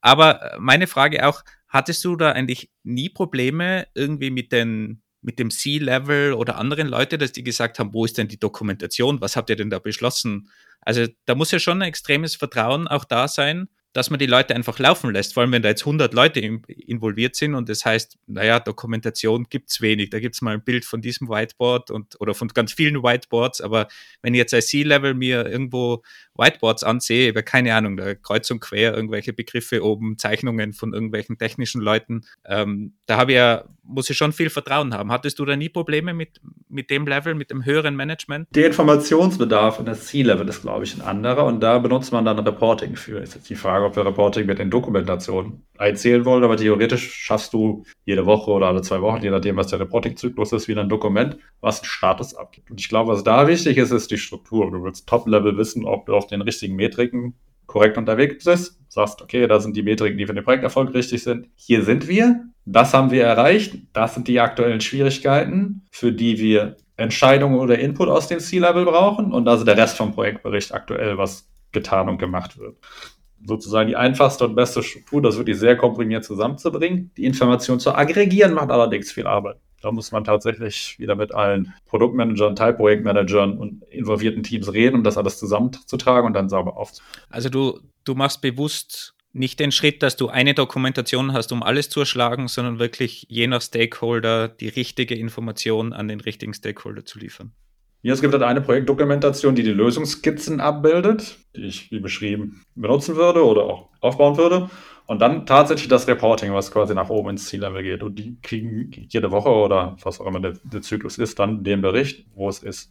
Speaker 1: Aber meine Frage auch, hattest du da eigentlich nie Probleme irgendwie mit den mit dem C-Level oder anderen Leute, dass die gesagt haben, wo ist denn die Dokumentation? Was habt ihr denn da beschlossen? Also da muss ja schon ein extremes Vertrauen auch da sein, dass man die Leute einfach laufen lässt, vor allem wenn da jetzt 100 Leute involviert sind und das heißt, naja, Dokumentation gibt's wenig. Da gibt's mal ein Bild von diesem Whiteboard und oder von ganz vielen Whiteboards, aber wenn jetzt als C-Level mir irgendwo Whiteboards ansehe, über keine Ahnung, da kreuz und quer irgendwelche Begriffe oben, Zeichnungen von irgendwelchen technischen Leuten, ähm, da habe ich ja, muss ich schon viel Vertrauen haben. Hattest du da nie Probleme mit, mit dem Level, mit dem höheren Management?
Speaker 3: Der Informationsbedarf in das C-Level ist, glaube ich, ein anderer und da benutzt man dann Reporting für. Ist jetzt die Frage, ob wir Reporting mit den Dokumentationen einzählen wollen, aber theoretisch schaffst du jede Woche oder alle zwei Wochen, je nachdem, was der Reporting-Zyklus ist, wieder ein Dokument, was einen Status abgibt. Und ich glaube, was da wichtig ist, ist die Struktur. Du willst Top-Level wissen, ob du auf den richtigen Metriken korrekt unterwegs bist. Sagst, okay, da sind die Metriken, die für den Projekterfolg richtig sind. Hier sind wir. Das haben wir erreicht. Das sind die aktuellen Schwierigkeiten, für die wir Entscheidungen oder Input aus dem C-Level brauchen. Und also der Rest vom Projektbericht aktuell, was getan und gemacht wird sozusagen die einfachste und beste Struktur, das wirklich sehr komprimiert zusammenzubringen. Die Information zu aggregieren macht allerdings viel Arbeit. Da muss man tatsächlich wieder mit allen Produktmanagern, Teilprojektmanagern und involvierten Teams reden, um das alles zusammenzutragen und dann sauber aufzunehmen.
Speaker 1: Also du, du machst bewusst nicht den Schritt, dass du eine Dokumentation hast, um alles zu erschlagen, sondern wirklich je nach Stakeholder die richtige Information an den richtigen Stakeholder zu liefern.
Speaker 3: Ja, es gibt halt eine Projektdokumentation, die die Lösungsskizzen abbildet, die ich, wie beschrieben, benutzen würde oder auch aufbauen würde. Und dann tatsächlich das Reporting, was quasi nach oben ins Ziellevel geht. Und die kriegen jede Woche oder was auch immer der, der Zyklus ist, dann den Bericht, wo es ist.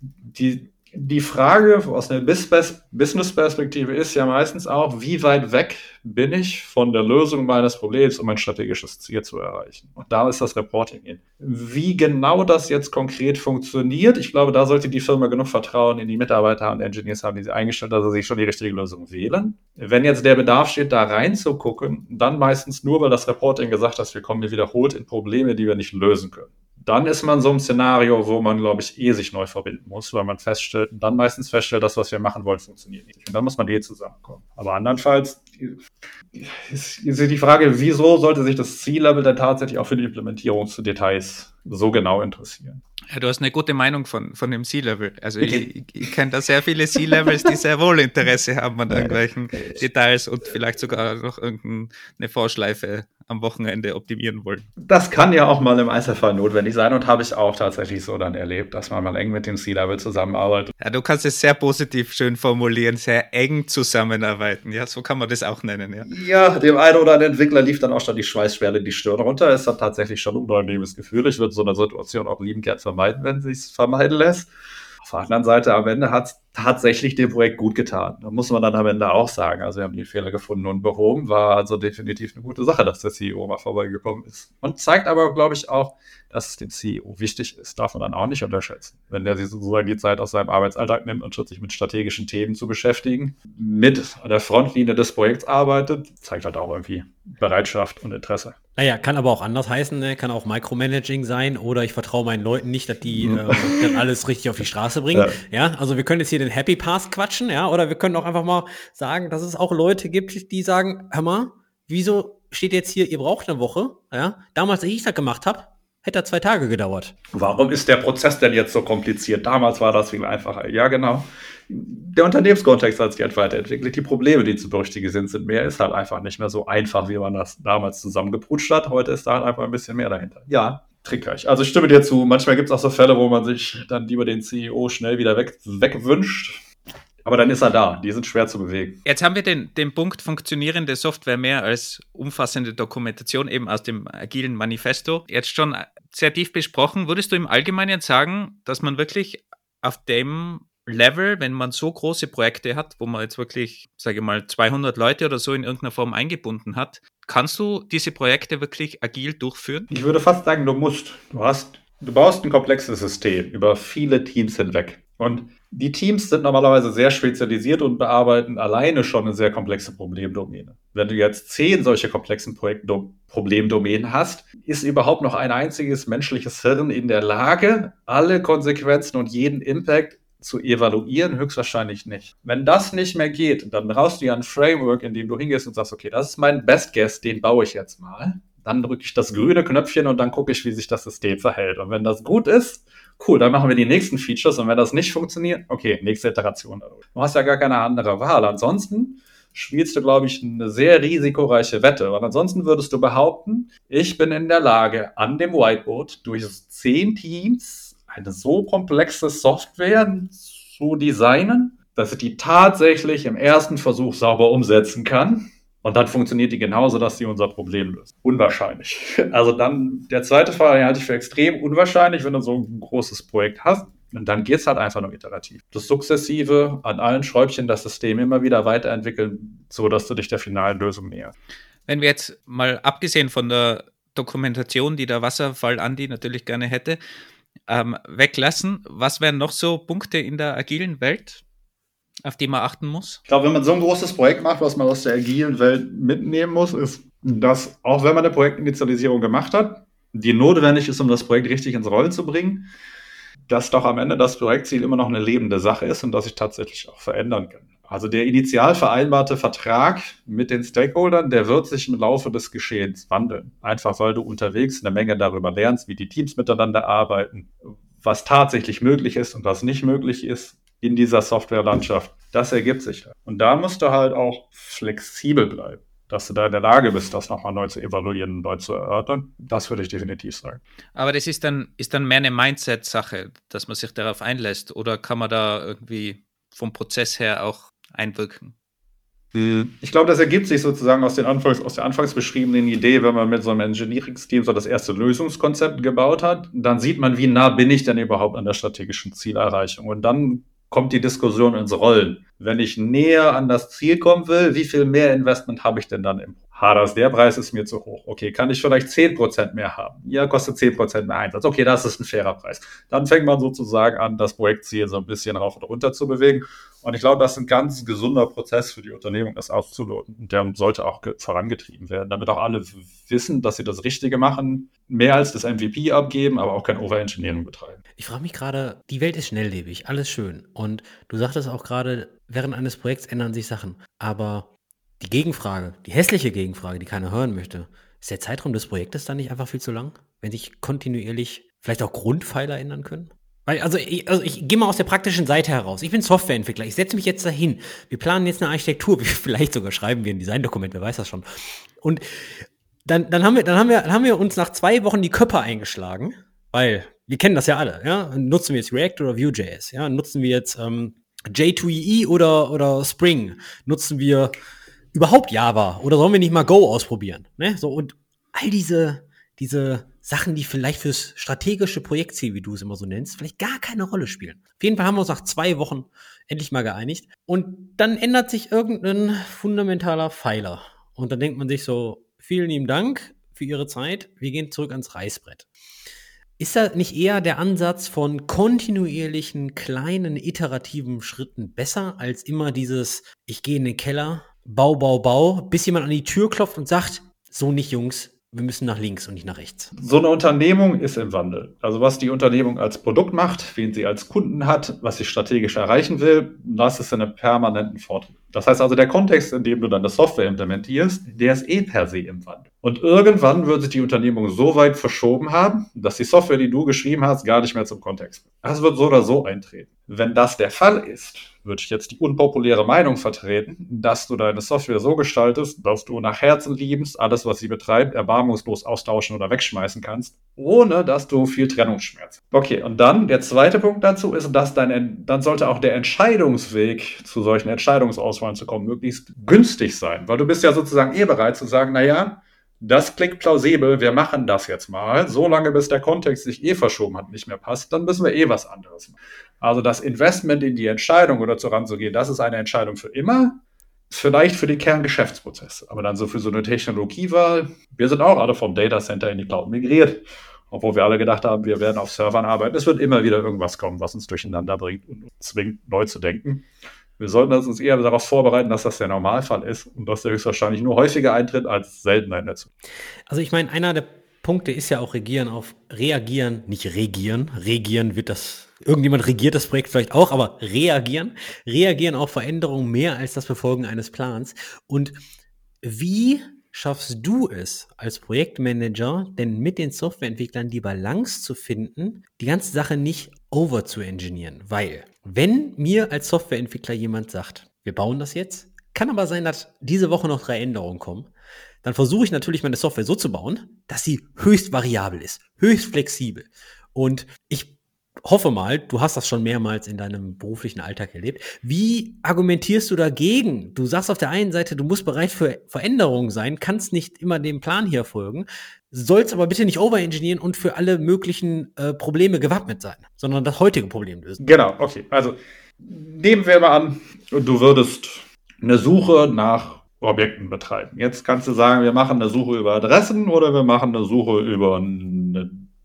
Speaker 3: Die die Frage aus einer Business-Perspektive ist ja meistens auch, wie weit weg bin ich von der Lösung meines Problems, um mein strategisches Ziel zu erreichen. Und da ist das Reporting hin. Wie genau das jetzt konkret funktioniert, ich glaube, da sollte die Firma genug Vertrauen in die Mitarbeiter und Engineers haben, die sie eingestellt, dass sie sich schon die richtige Lösung wählen. Wenn jetzt der Bedarf steht, da reinzugucken, dann meistens nur, weil das Reporting gesagt hat, wir kommen wiederholt in Probleme, die wir nicht lösen können dann ist man so ein Szenario, wo man, glaube ich, eh sich neu verbinden muss, weil man feststellt, dann meistens feststellt, das, was wir machen wollen, funktioniert nicht. Und dann muss man eh zusammenkommen. Aber andernfalls ist, ist die Frage, wieso sollte sich das C-Level dann tatsächlich auch für die Implementierungsdetails so genau interessieren?
Speaker 1: Ja, du hast eine gute Meinung von, von dem C-Level. Also ich, ich, ich kenne da sehr viele C-Levels, die sehr wohl Interesse haben an irgendwelchen Details und vielleicht sogar noch irgendeine Vorschleife am Wochenende optimieren wollen.
Speaker 3: Das kann ja auch mal im Einzelfall notwendig sein und habe ich auch tatsächlich so dann erlebt, dass man mal eng mit dem C-Level zusammenarbeitet.
Speaker 1: Ja, du kannst es sehr positiv schön formulieren, sehr eng zusammenarbeiten. Ja, so kann man das auch nennen. Ja,
Speaker 3: ja dem einen oder anderen Entwickler lief dann auch schon die Schweißschwelle die Stirn runter. Es hat tatsächlich schon ein unangenehmes Gefühl. Ich würde so eine Situation auch lieben gern vermeiden, wenn sie es vermeiden lässt. Auf der anderen Seite, am Ende hat es tatsächlich dem Projekt gut getan. Da muss man dann am Ende auch sagen. Also wir haben die Fehler gefunden und behoben. War also definitiv eine gute Sache, dass der CEO mal vorbeigekommen ist. Und zeigt aber, glaube ich, auch, dass es dem CEO wichtig ist. Darf man dann auch nicht unterschätzen. Wenn der sich sozusagen die Zeit aus seinem Arbeitsalltag nimmt und sich mit strategischen Themen zu beschäftigen, mit der Frontlinie des Projekts arbeitet, zeigt halt auch irgendwie Bereitschaft und Interesse.
Speaker 2: Naja, kann aber auch anders heißen, ne? kann auch Micromanaging sein oder ich vertraue meinen Leuten nicht, dass die äh, dann alles richtig auf die Straße bringen. Ja. ja, also wir können jetzt hier den Happy Path quatschen, ja, oder wir können auch einfach mal sagen, dass es auch Leute gibt, die sagen, hör mal, wieso steht jetzt hier, ihr braucht eine Woche, ja, damals, als ich das gemacht habe, hätte er zwei Tage gedauert.
Speaker 3: Warum ist der Prozess denn jetzt so kompliziert? Damals war das viel einfacher. Ja, genau der Unternehmenskontext hat sich halt weiterentwickelt. Die Probleme, die zu berücksichtigen sind, sind mehr. Ist halt einfach nicht mehr so einfach, wie man das damals zusammengeprutscht hat. Heute ist da halt einfach ein bisschen mehr dahinter. Ja, trickreich. Also ich stimme dir zu. Manchmal gibt es auch so Fälle, wo man sich dann lieber den CEO schnell wieder weg, wegwünscht. Aber dann ist er da. Die sind schwer zu bewegen.
Speaker 1: Jetzt haben wir den, den Punkt funktionierende Software mehr als umfassende Dokumentation eben aus dem agilen Manifesto jetzt schon sehr tief besprochen. Würdest du im Allgemeinen sagen, dass man wirklich auf dem Level, wenn man so große Projekte hat, wo man jetzt wirklich, sage ich mal, 200 Leute oder so in irgendeiner Form eingebunden hat, kannst du diese Projekte wirklich agil durchführen?
Speaker 3: Ich würde fast sagen, du musst. Du hast, du baust ein komplexes System über viele Teams hinweg. Und die Teams sind normalerweise sehr spezialisiert und bearbeiten alleine schon eine sehr komplexe Problemdomäne. Wenn du jetzt zehn solche komplexen Problemdomänen hast, ist überhaupt noch ein einziges menschliches Hirn in der Lage, alle Konsequenzen und jeden Impact zu evaluieren? Höchstwahrscheinlich nicht. Wenn das nicht mehr geht, dann brauchst du ja ein Framework, in dem du hingehst und sagst, okay, das ist mein Best Guess, den baue ich jetzt mal. Dann drücke ich das grüne Knöpfchen und dann gucke ich, wie sich das System verhält. Und wenn das gut ist, cool, dann machen wir die nächsten Features. Und wenn das nicht funktioniert, okay, nächste Iteration. Du hast ja gar keine andere Wahl. Ansonsten spielst du, glaube ich, eine sehr risikoreiche Wette. Weil ansonsten würdest du behaupten, ich bin in der Lage, an dem Whiteboard durch zehn Teams eine so komplexe Software zu designen, dass ich die tatsächlich im ersten Versuch sauber umsetzen kann. Und dann funktioniert die genauso, dass sie unser Problem löst. Unwahrscheinlich. *laughs* Also dann, der zweite Fall halte ich für extrem unwahrscheinlich, wenn du so ein großes Projekt hast. Und dann geht es halt einfach nur iterativ. Das sukzessive an allen Schräubchen das System immer wieder weiterentwickeln, so dass du dich der finalen Lösung näherst.
Speaker 1: Wenn wir jetzt mal abgesehen von der Dokumentation, die der Wasserfall Andi natürlich gerne hätte, ähm, weglassen. Was wären noch so Punkte in der agilen Welt, auf die man achten muss?
Speaker 3: Ich glaube, wenn man so ein großes Projekt macht, was man aus der agilen Welt mitnehmen muss, ist, dass auch wenn man eine Projektinitialisierung gemacht hat, die notwendig ist, um das Projekt richtig ins Rollen zu bringen, dass doch am Ende das Projektziel immer noch eine lebende Sache ist und dass sich tatsächlich auch verändern kann. Also der initial vereinbarte Vertrag mit den Stakeholdern, der wird sich im Laufe des Geschehens wandeln. Einfach weil du unterwegs eine Menge darüber lernst, wie die Teams miteinander arbeiten, was tatsächlich möglich ist und was nicht möglich ist in dieser Softwarelandschaft. Das ergibt sich. Und da musst du halt auch flexibel bleiben dass du da in der Lage bist, das nochmal neu zu evaluieren und neu zu erörtern. Das würde ich definitiv sagen.
Speaker 1: Aber das ist dann, ist dann mehr eine Mindset-Sache, dass man sich darauf einlässt. Oder kann man da irgendwie vom Prozess her auch einwirken?
Speaker 3: Hm. Ich glaube, das ergibt sich sozusagen aus, den Anfangs, aus der anfangs beschriebenen Idee, wenn man mit so einem Engineering-Team so das erste Lösungskonzept gebaut hat, dann sieht man, wie nah bin ich denn überhaupt an der strategischen Zielerreichung. Und dann kommt die Diskussion ins Rollen. Wenn ich näher an das Ziel kommen will, wie viel mehr Investment habe ich denn dann im Haders, der Preis ist mir zu hoch. Okay, kann ich vielleicht 10% mehr haben? Ja, kostet 10% mehr Einsatz. Okay, das ist ein fairer Preis. Dann fängt man sozusagen an, das Projektziel so ein bisschen rauf und runter zu bewegen. Und ich glaube, das ist ein ganz gesunder Prozess für die Unternehmung, das auszuloten. Und der sollte auch vorangetrieben werden, damit auch alle wissen, dass sie das Richtige machen, mehr als das MVP abgeben, aber auch kein Overengineering betreiben.
Speaker 2: Ich frage mich gerade, die Welt ist schnelllebig, alles schön. Und du sagtest auch gerade, während eines Projekts ändern sich Sachen. Aber die Gegenfrage, die hässliche Gegenfrage, die keiner hören möchte, ist der Zeitraum des Projektes dann nicht einfach viel zu lang, wenn sich kontinuierlich vielleicht auch Grundpfeiler ändern können? Weil, also ich, also ich gehe mal aus der praktischen Seite heraus. Ich bin Softwareentwickler. Ich setze mich jetzt dahin. Wir planen jetzt eine Architektur. *laughs* Vielleicht sogar schreiben wir ein Designdokument. Wer weiß das schon. Und dann, dann, haben wir, dann, haben wir, dann haben wir uns nach zwei Wochen die Köpfe eingeschlagen. Weil wir kennen das ja alle. Ja? Nutzen wir jetzt React oder Vue.js? Ja? Nutzen wir jetzt ähm, J2EE e oder, oder Spring? Nutzen wir überhaupt Java oder sollen wir nicht mal Go ausprobieren? Ne? So, und all diese, diese Sachen, die vielleicht fürs strategische Projektziel, wie du es immer so nennst, vielleicht gar keine Rolle spielen. Auf jeden Fall haben wir uns nach zwei Wochen endlich mal geeinigt. Und dann ändert sich irgendein fundamentaler Pfeiler. Und dann denkt man sich so, vielen lieben Dank für Ihre Zeit. Wir gehen zurück ans Reißbrett. Ist da nicht eher der Ansatz von kontinuierlichen, kleinen, iterativen Schritten besser als immer dieses, ich gehe in den Keller, Bau, Bau, Bau, bis jemand an die Tür klopft und sagt, so nicht, Jungs, wir müssen nach links und nicht nach rechts.
Speaker 3: So eine Unternehmung ist im Wandel. Also was die Unternehmung als Produkt macht, wen sie als Kunden hat, was sie strategisch erreichen will, das ist in einem permanenten Fortschritt. Das heißt also, der Kontext, in dem du dann das Software implementierst, der ist eh per se im Wandel. Und irgendwann wird sich die Unternehmung so weit verschoben haben, dass die Software, die du geschrieben hast, gar nicht mehr zum Kontext wird. Das wird so oder so eintreten. Wenn das der Fall ist, würde ich jetzt die unpopuläre Meinung vertreten, dass du deine Software so gestaltest, dass du nach Herzen liebst, alles, was sie betreibt, erbarmungslos austauschen oder wegschmeißen kannst, ohne dass du viel Trennungsschmerz. Okay, und dann der zweite Punkt dazu ist, dass dein, dann sollte auch der Entscheidungsweg zu solchen Entscheidungsauswahlen zu kommen möglichst günstig sein, weil du bist ja sozusagen eh bereit zu sagen, naja, das klingt plausibel, wir machen das jetzt mal, so lange bis der Kontext sich eh verschoben hat, nicht mehr passt, dann müssen wir eh was anderes machen. Also das Investment in die Entscheidung oder zu ranzugehen, das ist eine Entscheidung für immer, vielleicht für die Kerngeschäftsprozesse, aber dann so für so eine Technologiewahl, wir sind auch alle vom Datacenter in die Cloud migriert, obwohl wir alle gedacht haben, wir werden auf Servern arbeiten. Es wird immer wieder irgendwas kommen, was uns durcheinander bringt und zwingt, neu zu denken. Wir sollten uns eher darauf vorbereiten, dass das der Normalfall ist und dass der höchstwahrscheinlich nur häufiger eintritt als seltener in der Zukunft.
Speaker 2: Also ich meine, einer der Punkte ist ja auch regieren auf reagieren, nicht regieren. Regieren wird das, irgendjemand regiert das Projekt vielleicht auch, aber reagieren. Reagieren auf Veränderungen mehr als das Befolgen eines Plans. Und wie schaffst du es als Projektmanager denn mit den Softwareentwicklern die Balance zu finden, die ganze Sache nicht over zu engineeren? Weil, wenn mir als Softwareentwickler jemand sagt, wir bauen das jetzt, kann aber sein, dass diese Woche noch drei Änderungen kommen, dann versuche ich natürlich meine Software so zu bauen, dass sie höchst variabel ist, höchst flexibel. Und ich hoffe mal, du hast das schon mehrmals in deinem beruflichen Alltag erlebt. Wie argumentierst du dagegen? Du sagst auf der einen Seite, du musst bereit für Veränderungen sein, kannst nicht immer dem Plan hier folgen, sollst aber bitte nicht overengineeren und für alle möglichen äh, Probleme gewappnet sein, sondern das heutige Problem lösen.
Speaker 3: Genau, okay. Also nehmen wir mal an, du würdest eine Suche nach Objekten betreiben. Jetzt kannst du sagen, wir machen eine Suche über Adressen oder wir machen eine Suche über eine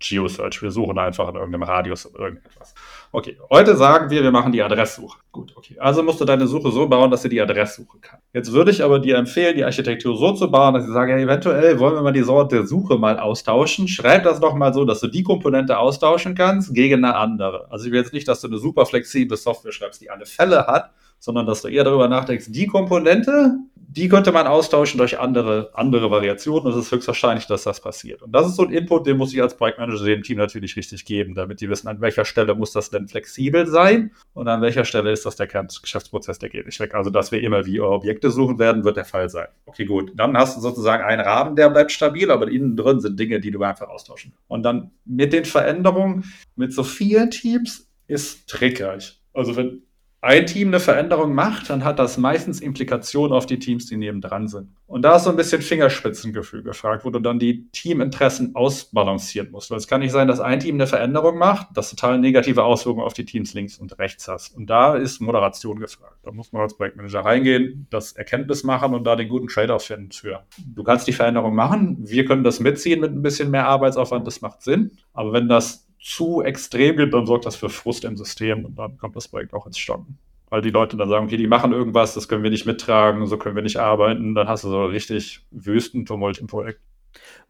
Speaker 3: Geosearch. Wir suchen einfach in irgendeinem Radius irgendetwas. Okay, heute sagen wir, wir machen die Adresssuche. Gut, okay. Also musst du deine Suche so bauen, dass sie die Adresssuche kann. Jetzt würde ich aber dir empfehlen, die Architektur so zu bauen, dass ich sage, ja, eventuell wollen wir mal die Sorte der Suche mal austauschen. Schreib das doch mal so, dass du die Komponente austauschen kannst gegen eine andere. Also ich will jetzt nicht, dass du eine super flexible Software schreibst, die alle Fälle hat, sondern dass du eher darüber nachdenkst, die Komponente, die könnte man austauschen durch andere, andere Variationen es ist höchstwahrscheinlich, dass das passiert. Und das ist so ein Input, den muss ich als Projektmanager dem Team natürlich richtig geben, damit die wissen, an welcher Stelle muss das denn flexibel sein und an welcher Stelle ist das der Kerngeschäftsprozess, der geht nicht weg. Also, dass wir immer wie Objekte suchen werden, wird der Fall sein. Okay, gut. Dann hast du sozusagen einen Rahmen, der bleibt stabil, aber innen drin sind Dinge, die du einfach austauschen. Und dann mit den Veränderungen, mit so vielen Teams ist trickreich. Also, wenn ein Team eine Veränderung macht, dann hat das meistens Implikationen auf die Teams, die nebendran sind. Und da ist so ein bisschen Fingerspitzengefühl gefragt, wo du dann die Teaminteressen ausbalancieren musst. Weil es kann nicht sein, dass ein Team eine Veränderung macht, das total negative Auswirkungen auf die Teams links und rechts hast. Und da ist Moderation gefragt. Da muss man als Projektmanager reingehen, das Erkenntnis machen und da den guten Trade-off finden für. Du kannst die Veränderung machen, wir können das mitziehen mit ein bisschen mehr Arbeitsaufwand, das macht Sinn. Aber wenn das zu extrem wird, dann sorgt das für Frust im System und dann kommt das Projekt auch ins Stocken. Weil die Leute dann sagen, okay, die machen irgendwas, das können wir nicht mittragen, so können wir nicht arbeiten. Dann hast du so richtig Wüstentumult im Projekt.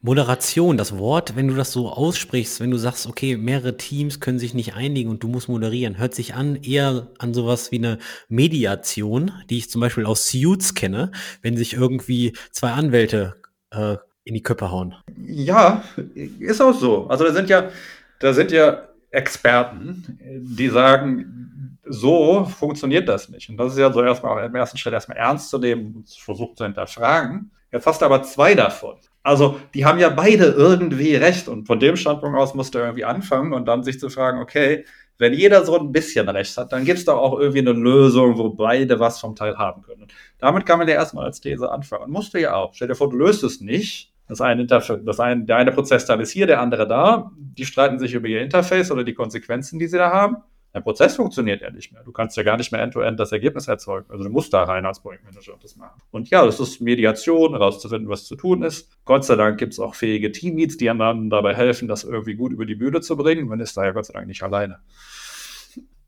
Speaker 2: Moderation, das Wort, wenn du das so aussprichst, wenn du sagst, okay, mehrere Teams können sich nicht einigen und du musst moderieren, hört sich an eher an sowas wie eine Mediation, die ich zum Beispiel aus Suits kenne, wenn sich irgendwie zwei Anwälte äh, in die Köpfe hauen.
Speaker 3: Ja, ist auch so. Also da sind ja da sind ja Experten, die sagen, so funktioniert das nicht. Und das ist ja so erstmal im ersten Schritt erstmal ernst zu nehmen und versucht zu hinterfragen. Jetzt hast du aber zwei davon. Also, die haben ja beide irgendwie recht. Und von dem Standpunkt aus musst du irgendwie anfangen und dann sich zu fragen, okay, wenn jeder so ein bisschen recht hat, dann gibt es doch auch irgendwie eine Lösung, wo beide was vom Teil haben können. Und damit kann man ja erstmal als These anfangen. Und musst du ja auch. Stell dir vor, du löst es nicht das eine, das eine, der eine Prozessteil ist hier, der andere da. Die streiten sich über ihr Interface oder die Konsequenzen, die sie da haben. Der Prozess funktioniert ja nicht mehr. Du kannst ja gar nicht mehr end-to-end -end das Ergebnis erzeugen. Also du musst da rein als Projektmanager das machen. Und ja, das ist Mediation, herauszufinden, was zu tun ist. Gott sei Dank gibt es auch fähige Teamleads, die anderen dabei helfen, das irgendwie gut über die Bühne zu bringen. Man ist da ja Gott sei Dank nicht alleine.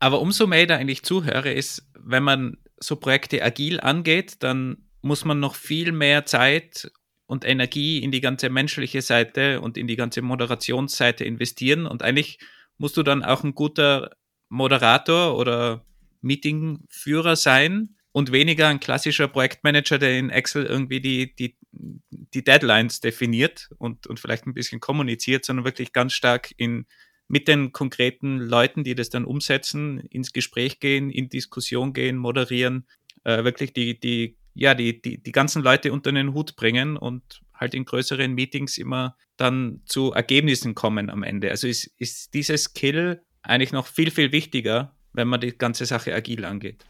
Speaker 1: Aber umso mehr ich da eigentlich zuhöre, ist, wenn man so Projekte agil angeht, dann muss man noch viel mehr Zeit und Energie in die ganze menschliche Seite und in die ganze Moderationsseite investieren. Und eigentlich musst du dann auch ein guter Moderator oder Meetingführer sein und weniger ein klassischer Projektmanager, der in Excel irgendwie die, die, die Deadlines definiert und, und vielleicht ein bisschen kommuniziert, sondern wirklich ganz stark in, mit den konkreten Leuten, die das dann umsetzen, ins Gespräch gehen, in Diskussion gehen, moderieren, äh, wirklich die, die ja, die, die, die ganzen Leute unter den Hut bringen und halt in größeren Meetings immer dann zu Ergebnissen kommen am Ende. Also ist, ist dieses Skill eigentlich noch viel, viel wichtiger, wenn man die ganze Sache agil angeht.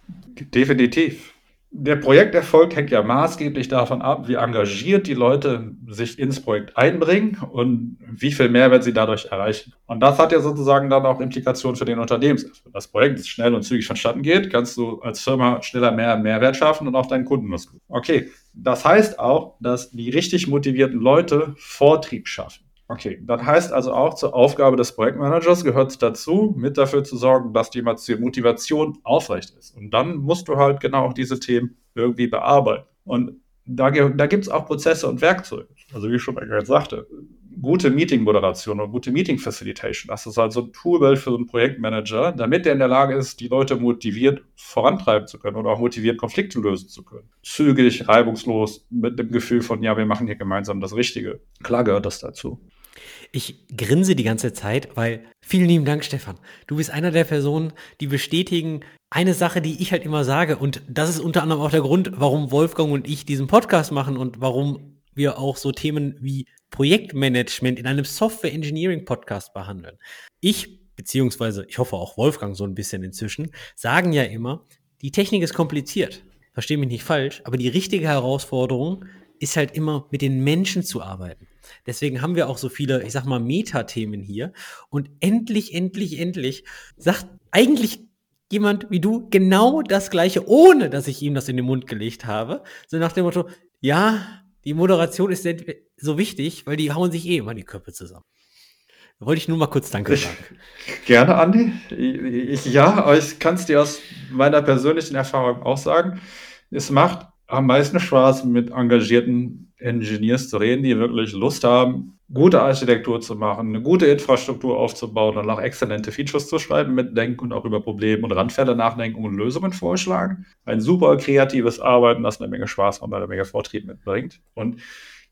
Speaker 3: Definitiv der Projekterfolg hängt ja maßgeblich davon ab, wie engagiert die Leute sich ins Projekt einbringen und wie viel Mehrwert sie dadurch erreichen. Und das hat ja sozusagen dann auch Implikationen für den Unternehmenserfolg. Wenn das Projekt schnell und zügig vonstatten geht, kannst du als Firma schneller mehr Mehrwert schaffen und auch deinen Kunden was gut. Okay, das heißt auch, dass die richtig motivierten Leute Vortrieb schaffen. Okay, das heißt also auch zur Aufgabe des Projektmanagers gehört dazu, mit dafür zu sorgen, dass die Motivation aufrecht ist. Und dann musst du halt genau auch diese Themen irgendwie bearbeiten. Und da, da gibt es auch Prozesse und Werkzeuge. Also wie ich schon gerade sagte, gute Meeting-Moderation und gute Meeting-Facilitation. Das ist also ein Toolbild für so einen Projektmanager, damit der in der Lage ist, die Leute motiviert vorantreiben zu können oder auch motiviert Konflikte lösen zu können. Zügig, reibungslos, mit dem Gefühl von, ja, wir machen hier gemeinsam das Richtige. Klar gehört das dazu.
Speaker 2: Ich grinse die ganze Zeit, weil vielen lieben Dank, Stefan. Du bist einer der Personen, die bestätigen eine Sache, die ich halt immer sage. Und das ist unter anderem auch der Grund, warum Wolfgang und ich diesen Podcast machen und warum wir auch so Themen wie Projektmanagement in einem Software Engineering Podcast behandeln. Ich, beziehungsweise ich hoffe auch Wolfgang so ein bisschen inzwischen, sagen ja immer, die Technik ist kompliziert. Verstehe mich nicht falsch, aber die richtige Herausforderung ist halt immer mit den Menschen zu arbeiten. Deswegen haben wir auch so viele, ich sag mal, Metathemen hier. Und endlich, endlich, endlich sagt eigentlich jemand wie du genau das Gleiche, ohne dass ich ihm das in den Mund gelegt habe. So nach dem Motto, ja, die Moderation ist so wichtig, weil die hauen sich eh immer die Köpfe zusammen. Da wollte ich nur mal kurz Danke sagen.
Speaker 3: Gerne, Andi. Ich, ja, aber ich kann es dir aus meiner persönlichen Erfahrung auch sagen. Es macht am meisten Spaß, mit engagierten Engineers zu reden, die wirklich Lust haben, gute Architektur zu machen, eine gute Infrastruktur aufzubauen und auch exzellente Features zu schreiben, mitdenken und auch über Probleme und Randfälle nachdenken und Lösungen vorschlagen. Ein super kreatives Arbeiten, das eine Menge Spaß und eine Menge Vortrieb mitbringt. Und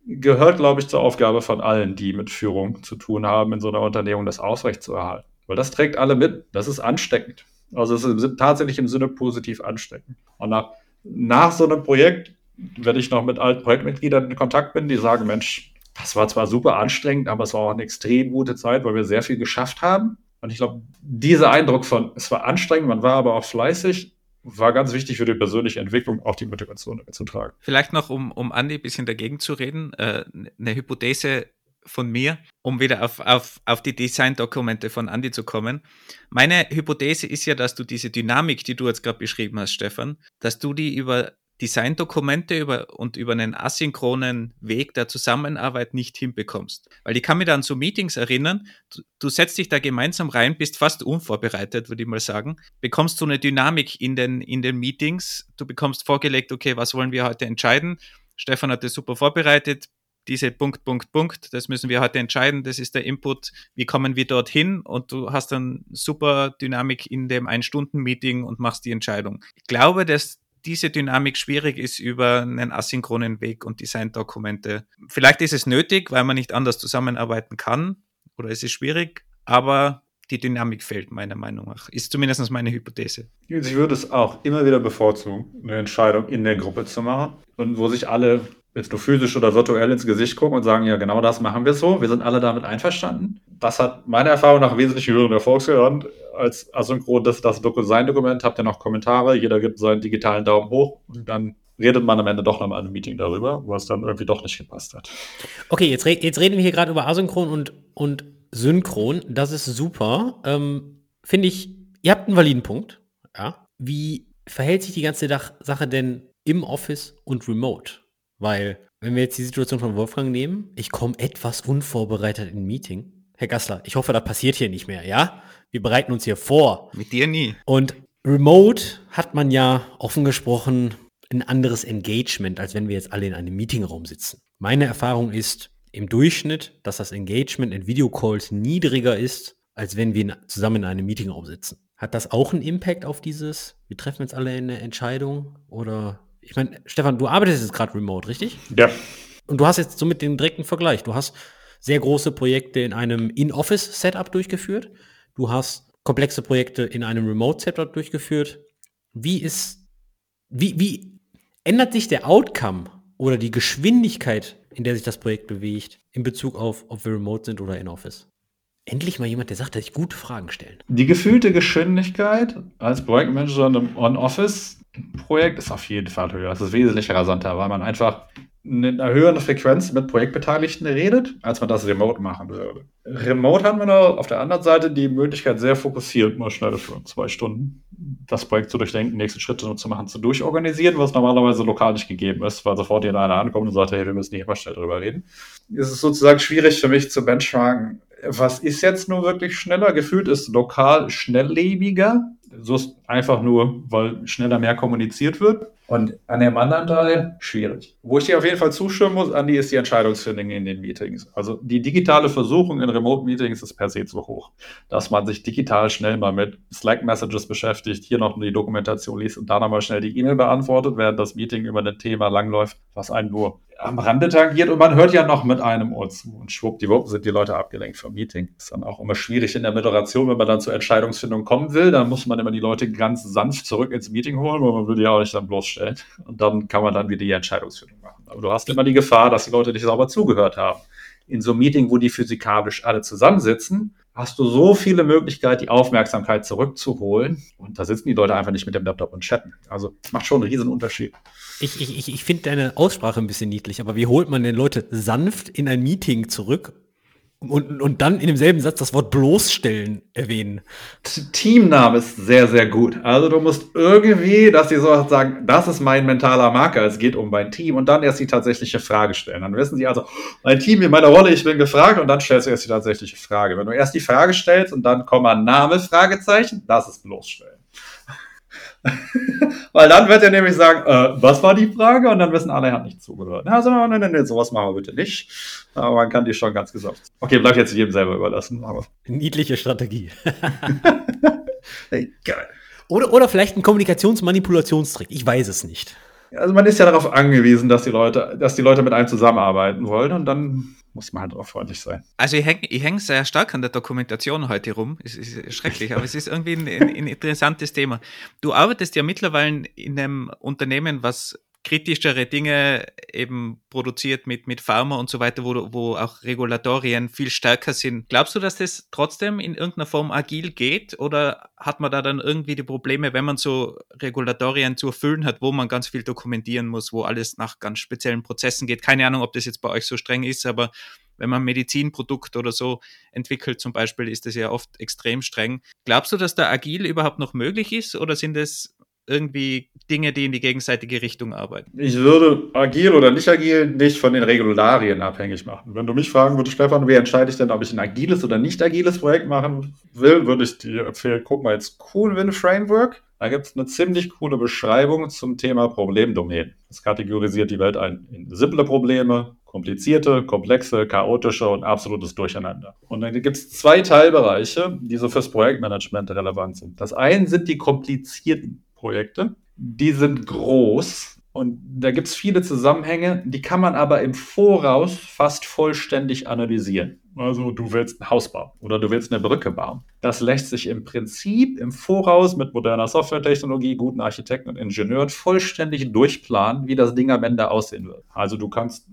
Speaker 3: gehört, glaube ich, zur Aufgabe von allen, die mit Führung zu tun haben, in so einer Unternehmung das aufrechtzuerhalten. Weil das trägt alle mit. Das ist ansteckend. Also es ist tatsächlich im Sinne positiv ansteckend. Und nach nach so einem Projekt, wenn ich noch mit alten Projektmitgliedern in Kontakt bin, die sagen, Mensch, das war zwar super anstrengend, aber es war auch eine extrem gute Zeit, weil wir sehr viel geschafft haben. Und ich glaube, dieser Eindruck von, es war anstrengend, man war aber auch fleißig, war ganz wichtig für die persönliche Entwicklung, auch die Motivation zu tragen.
Speaker 1: Vielleicht noch, um, um Andi ein bisschen dagegen zu reden, äh, eine Hypothese von mir, um wieder auf, auf, auf die Design-Dokumente von Andi zu kommen. Meine Hypothese ist ja, dass du diese Dynamik, die du jetzt gerade beschrieben hast, Stefan, dass du die über Designdokumente über, und über einen asynchronen Weg der Zusammenarbeit nicht hinbekommst. Weil ich kann mich da an so Meetings erinnern, du, du setzt dich da gemeinsam rein, bist fast unvorbereitet, würde ich mal sagen, bekommst so eine Dynamik in den, in den Meetings, du bekommst vorgelegt, okay, was wollen wir heute entscheiden? Stefan hat das super vorbereitet, diese Punkt, Punkt, Punkt, das müssen wir heute entscheiden, das ist der Input, wie kommen wir dorthin und du hast dann super Dynamik in dem Ein-Stunden-Meeting und machst die Entscheidung. Ich glaube, dass diese Dynamik schwierig ist über einen asynchronen Weg und Designdokumente. Vielleicht ist es nötig, weil man nicht anders zusammenarbeiten kann oder es ist schwierig, aber die Dynamik fehlt meiner Meinung nach. Ist zumindest meine Hypothese.
Speaker 3: Ich würde es auch immer wieder bevorzugen, eine Entscheidung in der Gruppe zu machen und wo sich alle jetzt nur physisch oder virtuell ins Gesicht gucken und sagen, ja, genau das machen wir so. Wir sind alle damit einverstanden. Das hat meiner Erfahrung nach wesentlich höheren Erfolgsgehören als asynchron das, das Design-Dokument. Habt ihr noch Kommentare? Jeder gibt seinen digitalen Daumen hoch und dann redet man am Ende doch noch mal in einem Meeting darüber, was dann irgendwie doch nicht gepasst hat.
Speaker 2: Okay, jetzt, re jetzt reden wir hier gerade über Asynchron und, und Synchron. Das ist super. Ähm, Finde ich, ihr habt einen validen Punkt. Ja. Wie verhält sich die ganze Sache denn im Office und remote? Weil, wenn wir jetzt die Situation von Wolfgang nehmen, ich komme etwas unvorbereitet in ein Meeting. Herr Gassler, ich hoffe, das passiert hier nicht mehr, ja? Wir bereiten uns hier vor.
Speaker 1: Mit dir nie.
Speaker 2: Und remote hat man ja offen gesprochen ein anderes Engagement, als wenn wir jetzt alle in einem Meetingraum sitzen. Meine Erfahrung ist im Durchschnitt, dass das Engagement in Videocalls niedriger ist, als wenn wir zusammen in einem Meetingraum sitzen. Hat das auch einen Impact auf dieses, wir treffen jetzt alle eine Entscheidung oder ich meine, Stefan, du arbeitest jetzt gerade remote, richtig?
Speaker 3: Ja.
Speaker 2: Und du hast jetzt somit den direkten Vergleich. Du hast sehr große Projekte in einem In-Office-Setup durchgeführt. Du hast komplexe Projekte in einem Remote-Setup durchgeführt. Wie ist, wie, wie ändert sich der Outcome oder die Geschwindigkeit, in der sich das Projekt bewegt, in Bezug auf, ob wir remote sind oder in-Office? Endlich mal jemand, der sagt, dass ich gute Fragen stellen.
Speaker 3: Die gefühlte Geschwindigkeit als Projektmanager in einem On-Office Projekt ist auf jeden Fall höher. Es ist wesentlich rasanter, weil man einfach in einer höheren Frequenz mit Projektbeteiligten redet, als man das remote machen würde. Remote haben wir noch auf der anderen Seite die Möglichkeit, sehr fokussiert, mal schnell für zwei Stunden das Projekt zu durchdenken, nächste Schritte zu machen, zu durchorganisieren, was normalerweise lokal nicht gegeben ist, weil sofort jeder einer ankommt und sagt, hey, wir müssen hier mal schnell drüber reden. Es ist sozusagen schwierig für mich zu benchmarken, was ist jetzt nur wirklich schneller? Gefühlt ist lokal schnelllebiger. So ist einfach nur, weil schneller mehr kommuniziert wird. Und an dem anderen Teil schwierig. Wo ich dir auf jeden Fall zustimmen muss, Andi, ist die Entscheidungsfindung in den Meetings. Also die digitale Versuchung in Remote-Meetings ist per se zu hoch. Dass man sich digital schnell mal mit Slack-Messages beschäftigt, hier noch die Dokumentation liest und da nochmal schnell die E-Mail beantwortet, während das Meeting über ein Thema langläuft, was einen nur am Rande tangiert und man hört ja noch mit einem Ohr zu. Und schwuppdiwupp sind die Leute abgelenkt vom Meeting. Ist dann auch immer schwierig in der Moderation, wenn man dann zur Entscheidungsfindung kommen will. Dann muss man immer die Leute ganz sanft zurück ins Meeting holen, weil man die ja auch nicht dann bloßstellen. Und dann kann man dann wieder die Entscheidungsfindung machen. Aber du hast immer die Gefahr, dass die Leute nicht sauber zugehört haben. In so einem Meeting, wo die physikalisch alle zusammensitzen, hast du so viele Möglichkeiten, die Aufmerksamkeit zurückzuholen. Und da sitzen die Leute einfach nicht mit dem Laptop und chatten. Also macht schon einen riesen Unterschied.
Speaker 2: Ich, ich, ich finde deine Aussprache ein bisschen niedlich, aber wie holt man denn Leute sanft in ein Meeting zurück und, und dann in demselben Satz das Wort bloßstellen erwähnen.
Speaker 3: Teamname ist sehr, sehr gut. Also du musst irgendwie, dass die so sagen, das ist mein mentaler Marker, es geht um mein Team und dann erst die tatsächliche Frage stellen. Dann wissen sie also, mein Team in meiner Rolle, ich bin gefragt und dann stellst du erst die tatsächliche Frage. Wenn du erst die Frage stellst und dann Komma Name, Fragezeichen, das ist bloßstellen. *laughs* Weil dann wird er nämlich sagen, äh, was war die Frage? Und dann wissen alle, er hat nicht zugehört. Also, nein, nein, nein, sowas machen wir bitte nicht. Aber man kann die schon ganz gesagt. Okay, bleibt jetzt jedem selber überlassen. Aber.
Speaker 2: Niedliche Strategie. *laughs* hey, geil. Oder, oder vielleicht ein Kommunikationsmanipulationstrick. Ich weiß es nicht.
Speaker 3: Also man ist ja darauf angewiesen, dass die Leute, dass die Leute mit einem zusammenarbeiten wollen und dann muss man halt auch freundlich sein.
Speaker 1: Also ich hänge häng sehr stark an der Dokumentation heute rum. Es ist schrecklich, aber es ist irgendwie ein, ein, interessantes Thema. Du arbeitest ja mittlerweile in einem Unternehmen, was kritischere Dinge eben produziert mit, mit Pharma und so weiter, wo, wo auch Regulatorien viel stärker sind. Glaubst du, dass das trotzdem in irgendeiner Form agil geht oder hat man da dann irgendwie die Probleme, wenn man so Regulatorien zu erfüllen hat, wo man ganz viel dokumentieren muss, wo alles nach ganz speziellen Prozessen geht? Keine Ahnung, ob das jetzt bei euch so streng ist, aber wenn man Medizinprodukt oder so entwickelt zum Beispiel, ist das ja oft extrem streng. Glaubst du, dass da agil überhaupt noch möglich ist oder sind es irgendwie Dinge, die in die gegenseitige Richtung arbeiten?
Speaker 3: Ich würde agil oder nicht agil nicht von den Regularien abhängig machen. Wenn du mich fragen würdest, Stefan, wie entscheide ich denn, ob ich ein agiles oder nicht agiles Projekt machen will, würde ich dir empfehlen, guck mal jetzt Coolwin Framework. Da gibt es eine ziemlich coole Beschreibung zum Thema Problemdomänen. Es kategorisiert die Welt ein in simple Probleme, komplizierte, komplexe, chaotische und absolutes Durcheinander. Und dann gibt es zwei Teilbereiche, die so fürs Projektmanagement relevant sind. Das eine sind die komplizierten Projekte. Die sind groß und da gibt es viele Zusammenhänge, die kann man aber im Voraus fast vollständig analysieren. Also du willst ein Haus bauen oder du willst eine Brücke bauen. Das lässt sich im Prinzip im Voraus mit moderner Softwaretechnologie, guten Architekten und Ingenieuren vollständig durchplanen, wie das Ding am Ende aussehen wird. Also du kannst,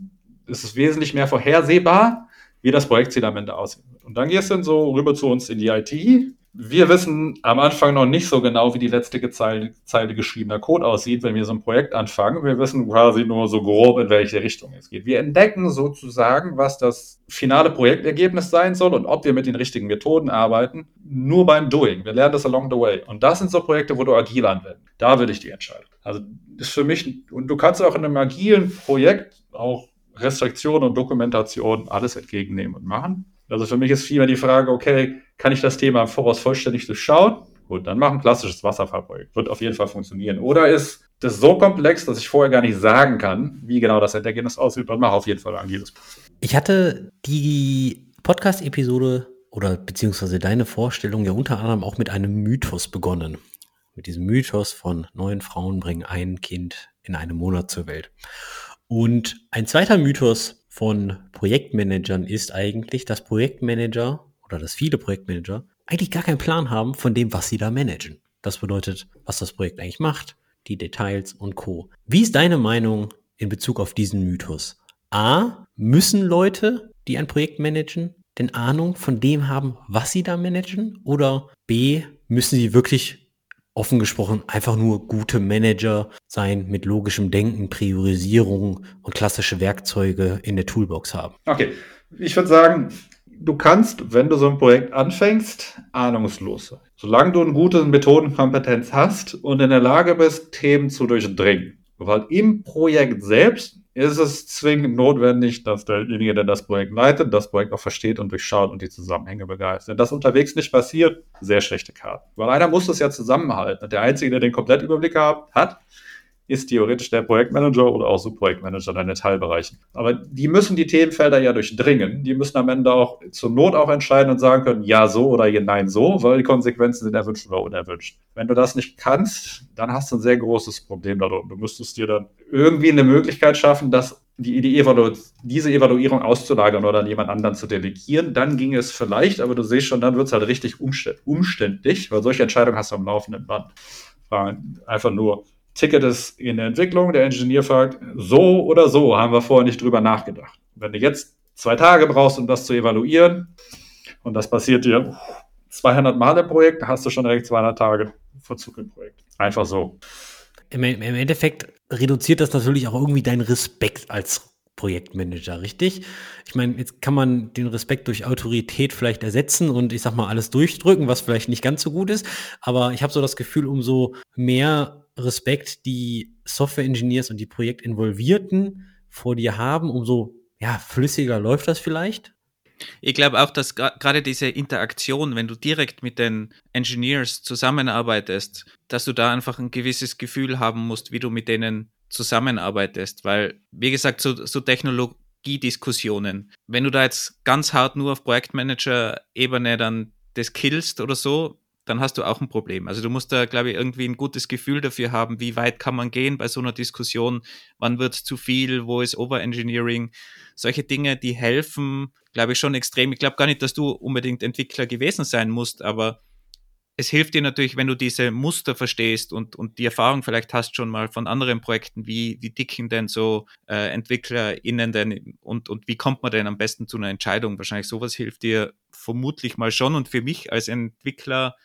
Speaker 3: es ist wesentlich mehr vorhersehbar, wie das Projektziel am Ende aussehen wird. Und dann gehst du dann so rüber zu uns in die IT, wir wissen am Anfang noch nicht so genau, wie die letzte Zeile, Zeile geschriebener Code aussieht, wenn wir so ein Projekt anfangen. Wir wissen quasi nur so grob, in welche Richtung es geht. Wir entdecken sozusagen, was das finale Projektergebnis sein soll und ob wir mit den richtigen Methoden arbeiten, nur beim Doing. Wir lernen das along the way. Und das sind so Projekte, wo du agil anwenden. Da will ich die Entscheidung. Also ist für mich, und du kannst auch in einem agilen Projekt auch Restriktionen und Dokumentation alles entgegennehmen und machen. Also für mich ist vielmehr die Frage, okay, kann ich das Thema im Voraus vollständig durchschauen? Gut, dann mach ein klassisches Wasserfallprojekt. Wird auf jeden Fall funktionieren. Oder ist das so komplex, dass ich vorher gar nicht sagen kann, wie genau das Ergebnis aussieht, dann mach auf jeden Fall ein agiles.
Speaker 2: Ich hatte die Podcast-Episode oder beziehungsweise deine Vorstellung ja unter anderem auch mit einem Mythos begonnen. Mit diesem Mythos von neun Frauen bringen ein Kind in einem Monat zur Welt. Und ein zweiter Mythos, von Projektmanagern ist eigentlich, dass Projektmanager oder dass viele Projektmanager eigentlich gar keinen Plan haben von dem, was sie da managen. Das bedeutet, was das Projekt eigentlich macht, die Details und Co. Wie ist deine Meinung in Bezug auf diesen Mythos? A, müssen Leute, die ein Projekt managen, denn Ahnung von dem haben, was sie da managen? Oder B, müssen sie wirklich offen gesprochen einfach nur gute Manager sein mit logischem Denken, Priorisierung und klassische Werkzeuge in der Toolbox haben.
Speaker 3: Okay, ich würde sagen, du kannst, wenn du so ein Projekt anfängst, ahnungslos sein. Solange du eine gute Methodenkompetenz hast und in der Lage bist, Themen zu durchdringen. Weil im Projekt selbst ist es zwingend notwendig, dass derjenige, der das Projekt leitet, das Projekt auch versteht und durchschaut und die Zusammenhänge begeistert. Wenn das unterwegs nicht passiert, sehr schlechte Karten. Weil einer muss das ja zusammenhalten. Der Einzige, der den Komplettüberblick hat, ist theoretisch der Projektmanager oder auch Subprojektmanager in den Teilbereichen. Aber die müssen die Themenfelder ja durchdringen. Die müssen am Ende auch zur Not auch entscheiden und sagen können, ja so oder nein so, weil die Konsequenzen sind erwünscht oder unerwünscht. Wenn du das nicht kannst, dann hast du ein sehr großes Problem darum. Du müsstest dir dann irgendwie eine Möglichkeit schaffen, dass die, die Evalu diese Evaluierung auszulagern oder an jemand anderen zu delegieren, dann ging es vielleicht, aber du siehst schon, dann wird es halt richtig umständlich, weil solche Entscheidungen hast du am laufenden Band. Einfach nur, Ticket ist in der Entwicklung, der Ingenieur fragt, so oder so, haben wir vorher nicht drüber nachgedacht. Wenn du jetzt zwei Tage brauchst, um das zu evaluieren, und das passiert dir 200 Mal im Projekt, hast du schon direkt 200 Tage Verzug im Projekt. Einfach so.
Speaker 2: Im, Im, Endeffekt reduziert das natürlich auch irgendwie deinen Respekt als Projektmanager, richtig? Ich meine, jetzt kann man den Respekt durch Autorität vielleicht ersetzen und ich sag mal alles durchdrücken, was vielleicht nicht ganz so gut ist. Aber ich habe so das Gefühl, umso mehr Respekt die Software-Engineers und die Projektinvolvierten vor dir haben, umso ja, flüssiger läuft das vielleicht.
Speaker 1: Ich glaube auch, dass gerade diese Interaktion, wenn du direkt mit den Engineers zusammenarbeitest, dass du da einfach ein gewisses Gefühl haben musst, wie du mit denen zusammenarbeitest. Weil, wie gesagt, so, so Technologiediskussionen, wenn du da jetzt ganz hart nur auf Projektmanager-Ebene dann das killst oder so, dann hast du auch ein Problem. Also du musst da, glaube ich, irgendwie ein gutes Gefühl dafür haben, wie weit kann man gehen bei so einer Diskussion, wann wird zu viel, wo ist Overengineering. Solche Dinge, die helfen, glaube ich, schon extrem. Ich glaube gar nicht, dass du unbedingt Entwickler gewesen sein musst, aber es hilft dir natürlich, wenn du diese Muster verstehst und, und die Erfahrung vielleicht hast schon mal von anderen Projekten, wie, wie dicken denn so äh, EntwicklerInnen denn und, und wie kommt man denn am besten zu einer Entscheidung? Wahrscheinlich sowas hilft dir vermutlich mal schon. Und für mich als Entwickler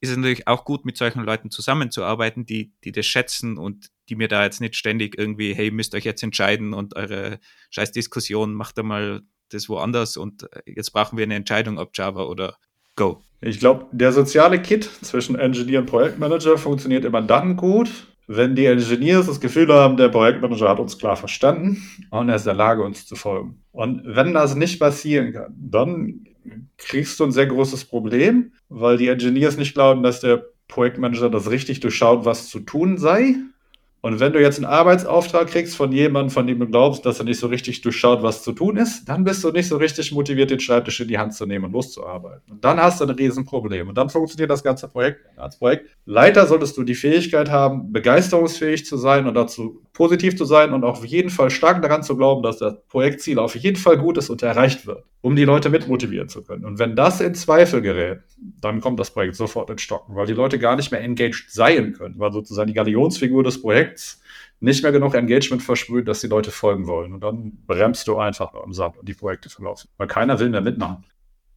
Speaker 1: ist es natürlich auch gut, mit solchen Leuten zusammenzuarbeiten, die, die das schätzen und die mir da jetzt nicht ständig irgendwie, hey, müsst euch jetzt entscheiden und eure scheiß Diskussion macht da mal das woanders und äh, jetzt brauchen wir eine Entscheidung, ob Java oder Go.
Speaker 3: Ich glaube, der soziale Kit zwischen Engineer und Projektmanager funktioniert immer dann gut, wenn die Engineers das Gefühl haben, der Projektmanager hat uns klar verstanden und er ist in der Lage, uns zu folgen. Und wenn das nicht passieren kann, dann kriegst du ein sehr großes Problem, weil die Engineers nicht glauben, dass der Projektmanager das richtig durchschaut, was zu tun sei. Und wenn du jetzt einen Arbeitsauftrag kriegst von jemandem, von dem du glaubst, dass er nicht so richtig durchschaut, was zu tun ist, dann bist du nicht so richtig motiviert, den Schreibtisch in die Hand zu nehmen und loszuarbeiten. Und dann hast du ein Riesenproblem. Und dann funktioniert das ganze Projekt. Als Projektleiter solltest du die Fähigkeit haben, begeisterungsfähig zu sein und dazu positiv zu sein und auf jeden Fall stark daran zu glauben, dass das Projektziel auf jeden Fall gut ist und erreicht wird, um die Leute mitmotivieren zu können. Und wenn das in Zweifel gerät, dann kommt das Projekt sofort in Stocken, weil die Leute gar nicht mehr engaged sein können, weil sozusagen die Galionsfigur des Projekts nicht mehr genug Engagement versprüht, dass die Leute folgen wollen. Und dann bremst du einfach nur im Sand und die Projekte verlaufen, weil keiner will mehr mitmachen.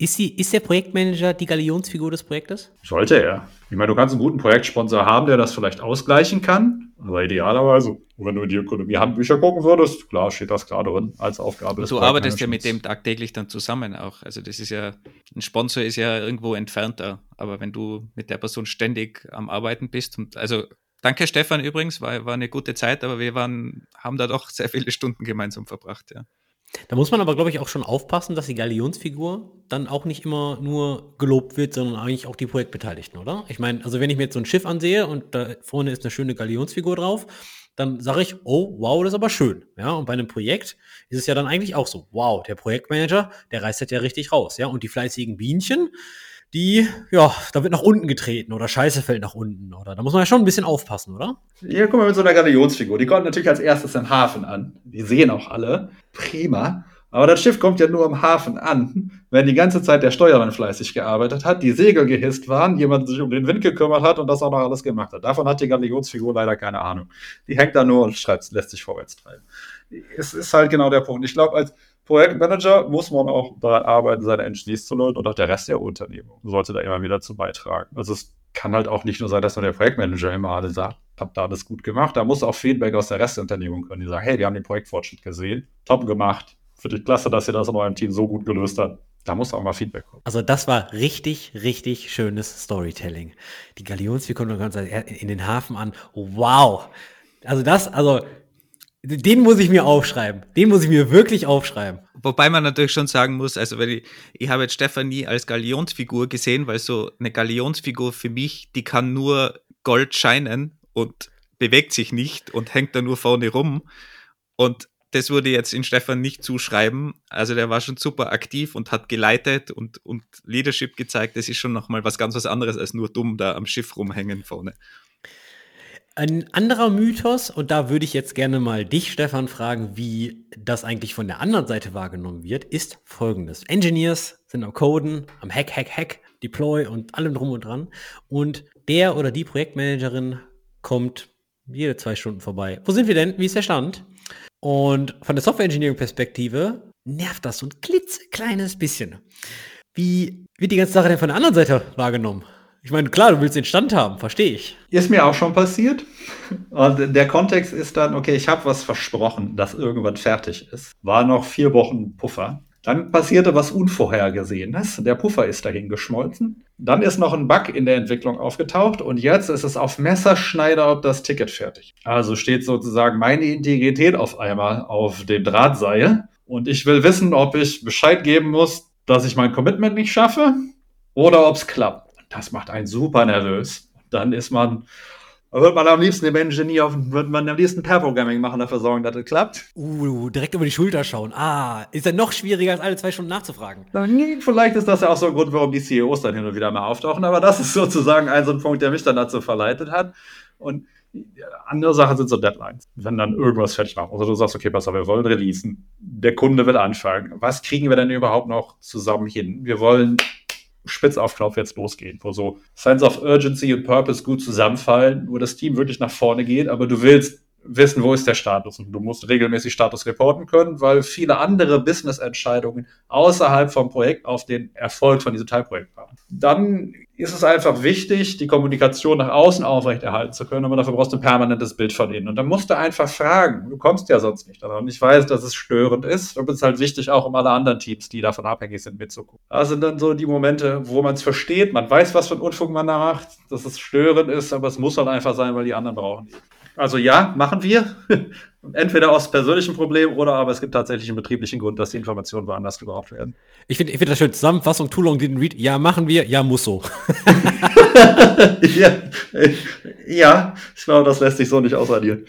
Speaker 2: Ist, sie, ist der Projektmanager die Galionsfigur des Projektes?
Speaker 3: Sollte er. Ich meine, du kannst einen guten Projektsponsor haben, der das vielleicht ausgleichen kann, aber idealerweise, wenn du in die Ökonomie-Handbücher gucken würdest, klar steht das gerade drin als Aufgabe.
Speaker 1: Du arbeitest ja mit dem tagtäglich dann zusammen auch. Also das ist ja, ein Sponsor ist ja irgendwo entfernter, aber wenn du mit der Person ständig am Arbeiten bist und also Danke, Stefan, übrigens, war, war eine gute Zeit, aber wir waren, haben da doch sehr viele Stunden gemeinsam verbracht, ja.
Speaker 2: Da muss man aber, glaube ich, auch schon aufpassen, dass die Galionsfigur dann auch nicht immer nur gelobt wird, sondern eigentlich auch die Projektbeteiligten, oder? Ich meine, also wenn ich mir jetzt so ein Schiff ansehe und da vorne ist eine schöne Galionsfigur drauf, dann sage ich, oh, wow, das ist aber schön. Ja, und bei einem Projekt ist es ja dann eigentlich auch so, wow, der Projektmanager, der reißt das ja richtig raus, ja, und die fleißigen Bienchen, die, ja, da wird nach unten getreten oder Scheiße fällt nach unten, oder? Da muss man ja schon ein bisschen aufpassen, oder?
Speaker 3: Ja, guck mal, mit so einer Galionsfigur. Die kommt natürlich als erstes im Hafen an. Die sehen auch alle. Prima. Aber das Schiff kommt ja nur im Hafen an, wenn die ganze Zeit der Steuermann fleißig gearbeitet hat, die Segel gehisst waren, jemand sich um den Wind gekümmert hat und das auch noch alles gemacht hat. Davon hat die Galionsfigur leider keine Ahnung. Die hängt da nur und schreibt, lässt sich vorwärts treiben. Es ist halt genau der Punkt. Ich glaube, als Projektmanager muss man auch daran arbeiten, seine Engineers zu leuten und auch der Rest der Unternehmung sollte da immer wieder zu beitragen. Also es kann halt auch nicht nur sein, dass nur der Projektmanager immer alle sagt, habt da alles gut gemacht. Da muss auch Feedback aus der Rest der Unternehmung können, die sagen, hey, wir haben den Projektfortschritt gesehen, top gemacht, finde ich klasse, dass ihr das in eurem Team so gut gelöst habt. Da muss auch mal Feedback kommen.
Speaker 2: Also das war richtig, richtig schönes Storytelling. Die Galionsfigur kommt in den Hafen an. Wow. Also das, also den muss ich mir aufschreiben. Den muss ich mir wirklich aufschreiben.
Speaker 1: Wobei man natürlich schon sagen muss, also wenn ich, ich habe jetzt Stefanie als Galionsfigur gesehen, weil so eine Galionsfigur für mich, die kann nur Gold scheinen und bewegt sich nicht und hängt da nur vorne rum. Und das würde jetzt in Stefan nicht zuschreiben. Also der war schon super aktiv und hat geleitet und, und Leadership gezeigt. Das ist schon nochmal was ganz was anderes als nur dumm da am Schiff rumhängen vorne.
Speaker 2: Ein anderer Mythos, und da würde ich jetzt gerne mal dich, Stefan, fragen, wie das eigentlich von der anderen Seite wahrgenommen wird, ist folgendes. Engineers sind am Coden, am Hack, Hack, Hack, Deploy und allem drum und dran. Und der oder die Projektmanagerin kommt jede zwei Stunden vorbei. Wo sind wir denn? Wie ist der Stand? Und von der Software-Engineering-Perspektive nervt das so ein klitzekleines bisschen. Wie wird die ganze Sache denn von der anderen Seite wahrgenommen? Ich meine, klar, du willst den Stand haben, verstehe ich.
Speaker 3: Ist mir auch schon passiert. Und der Kontext ist dann, okay, ich habe was versprochen, das irgendwann fertig ist. War noch vier Wochen Puffer. Dann passierte was Unvorhergesehenes. Der Puffer ist dahin geschmolzen. Dann ist noch ein Bug in der Entwicklung aufgetaucht und jetzt ist es auf Messerschneider, ob das Ticket fertig. Also steht sozusagen meine Integrität auf einmal auf dem Drahtseil und ich will wissen, ob ich Bescheid geben muss, dass ich mein Commitment nicht schaffe oder ob es klappt. Das macht einen super nervös. Dann ist man, wird man am liebsten im Engineer, auf, wird man am liebsten Pair-Programming machen, dafür sorgen, dass es klappt.
Speaker 2: Uh, direkt über die Schulter schauen. Ah, ist ja noch schwieriger, als alle zwei Stunden nachzufragen.
Speaker 3: Vielleicht ist das ja auch so ein Grund, warum die CEOs dann hin und wieder mal auftauchen, aber das ist sozusagen ein so ein Punkt, der mich dann dazu verleitet hat. Und andere Sachen sind so Deadlines. Wenn dann irgendwas fertig macht. Also du sagst, okay, pass auf, wir wollen releasen. Der Kunde will anfangen. Was kriegen wir denn überhaupt noch zusammen hin? Wir wollen spitz auf Knopf jetzt losgehen, wo so Sense of Urgency und Purpose gut zusammenfallen, wo das Team wirklich nach vorne geht, aber du willst wissen, wo ist der Status. Und du musst regelmäßig Status reporten können, weil viele andere Business-Entscheidungen außerhalb vom Projekt auf den Erfolg von diesem Teilprojekt waren. Dann ist es einfach wichtig, die Kommunikation nach außen aufrechterhalten zu können, aber dafür brauchst du ein permanentes Bild von innen. Und dann musst du einfach fragen. Du kommst ja sonst nicht daran. Ich weiß, dass es störend ist, aber es ist halt wichtig, auch um alle anderen Teams, die davon abhängig sind, mitzugucken. Das sind dann so die Momente, wo man es versteht, man weiß, was für ein Unfug man da macht, dass es störend ist, aber es muss halt einfach sein, weil die anderen brauchen die. Also ja, machen wir. *laughs* Entweder aus persönlichem Problem oder aber es gibt tatsächlich einen betrieblichen Grund, dass die Informationen woanders gebraucht werden.
Speaker 2: Ich finde ich find das schön. Zusammenfassung, too long didn't read. Ja, machen wir. Ja, muss so. *laughs*
Speaker 3: ja, ja, ich glaube, das lässt sich so nicht ausradieren.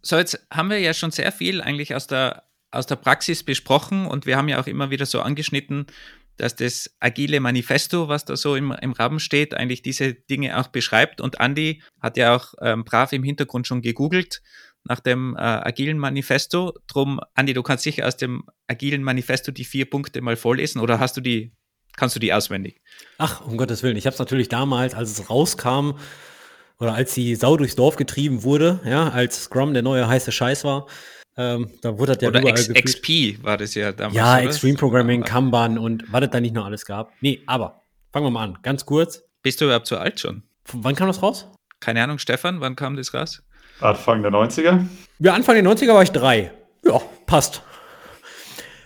Speaker 1: So, jetzt haben wir ja schon sehr viel eigentlich aus der, aus der Praxis besprochen und wir haben ja auch immer wieder so angeschnitten, dass das agile Manifesto, was da so im, im Rahmen steht, eigentlich diese Dinge auch beschreibt. Und Andy hat ja auch ähm, brav im Hintergrund schon gegoogelt nach dem äh, agilen Manifesto. Drum, Andy, du kannst sicher aus dem agilen Manifesto die vier Punkte mal vorlesen oder hast du die, kannst du die auswendig?
Speaker 2: Ach, um Gottes Willen. Ich habe es natürlich damals, als es rauskam oder als die Sau durchs Dorf getrieben wurde, ja, als Scrum der neue heiße Scheiß war, ähm, da wurde das ja
Speaker 1: oder
Speaker 2: überall
Speaker 1: X XP war das ja damals.
Speaker 2: Ja,
Speaker 1: oder?
Speaker 2: Extreme Programming, Kanban und was es da nicht noch alles gab. Nee, aber fangen wir mal an. Ganz kurz.
Speaker 1: Bist du überhaupt so alt schon?
Speaker 2: Von wann kam das raus?
Speaker 1: Keine Ahnung, Stefan, wann kam das raus?
Speaker 3: Anfang der 90er?
Speaker 2: Ja, Anfang der 90er war ich drei. Ja, passt.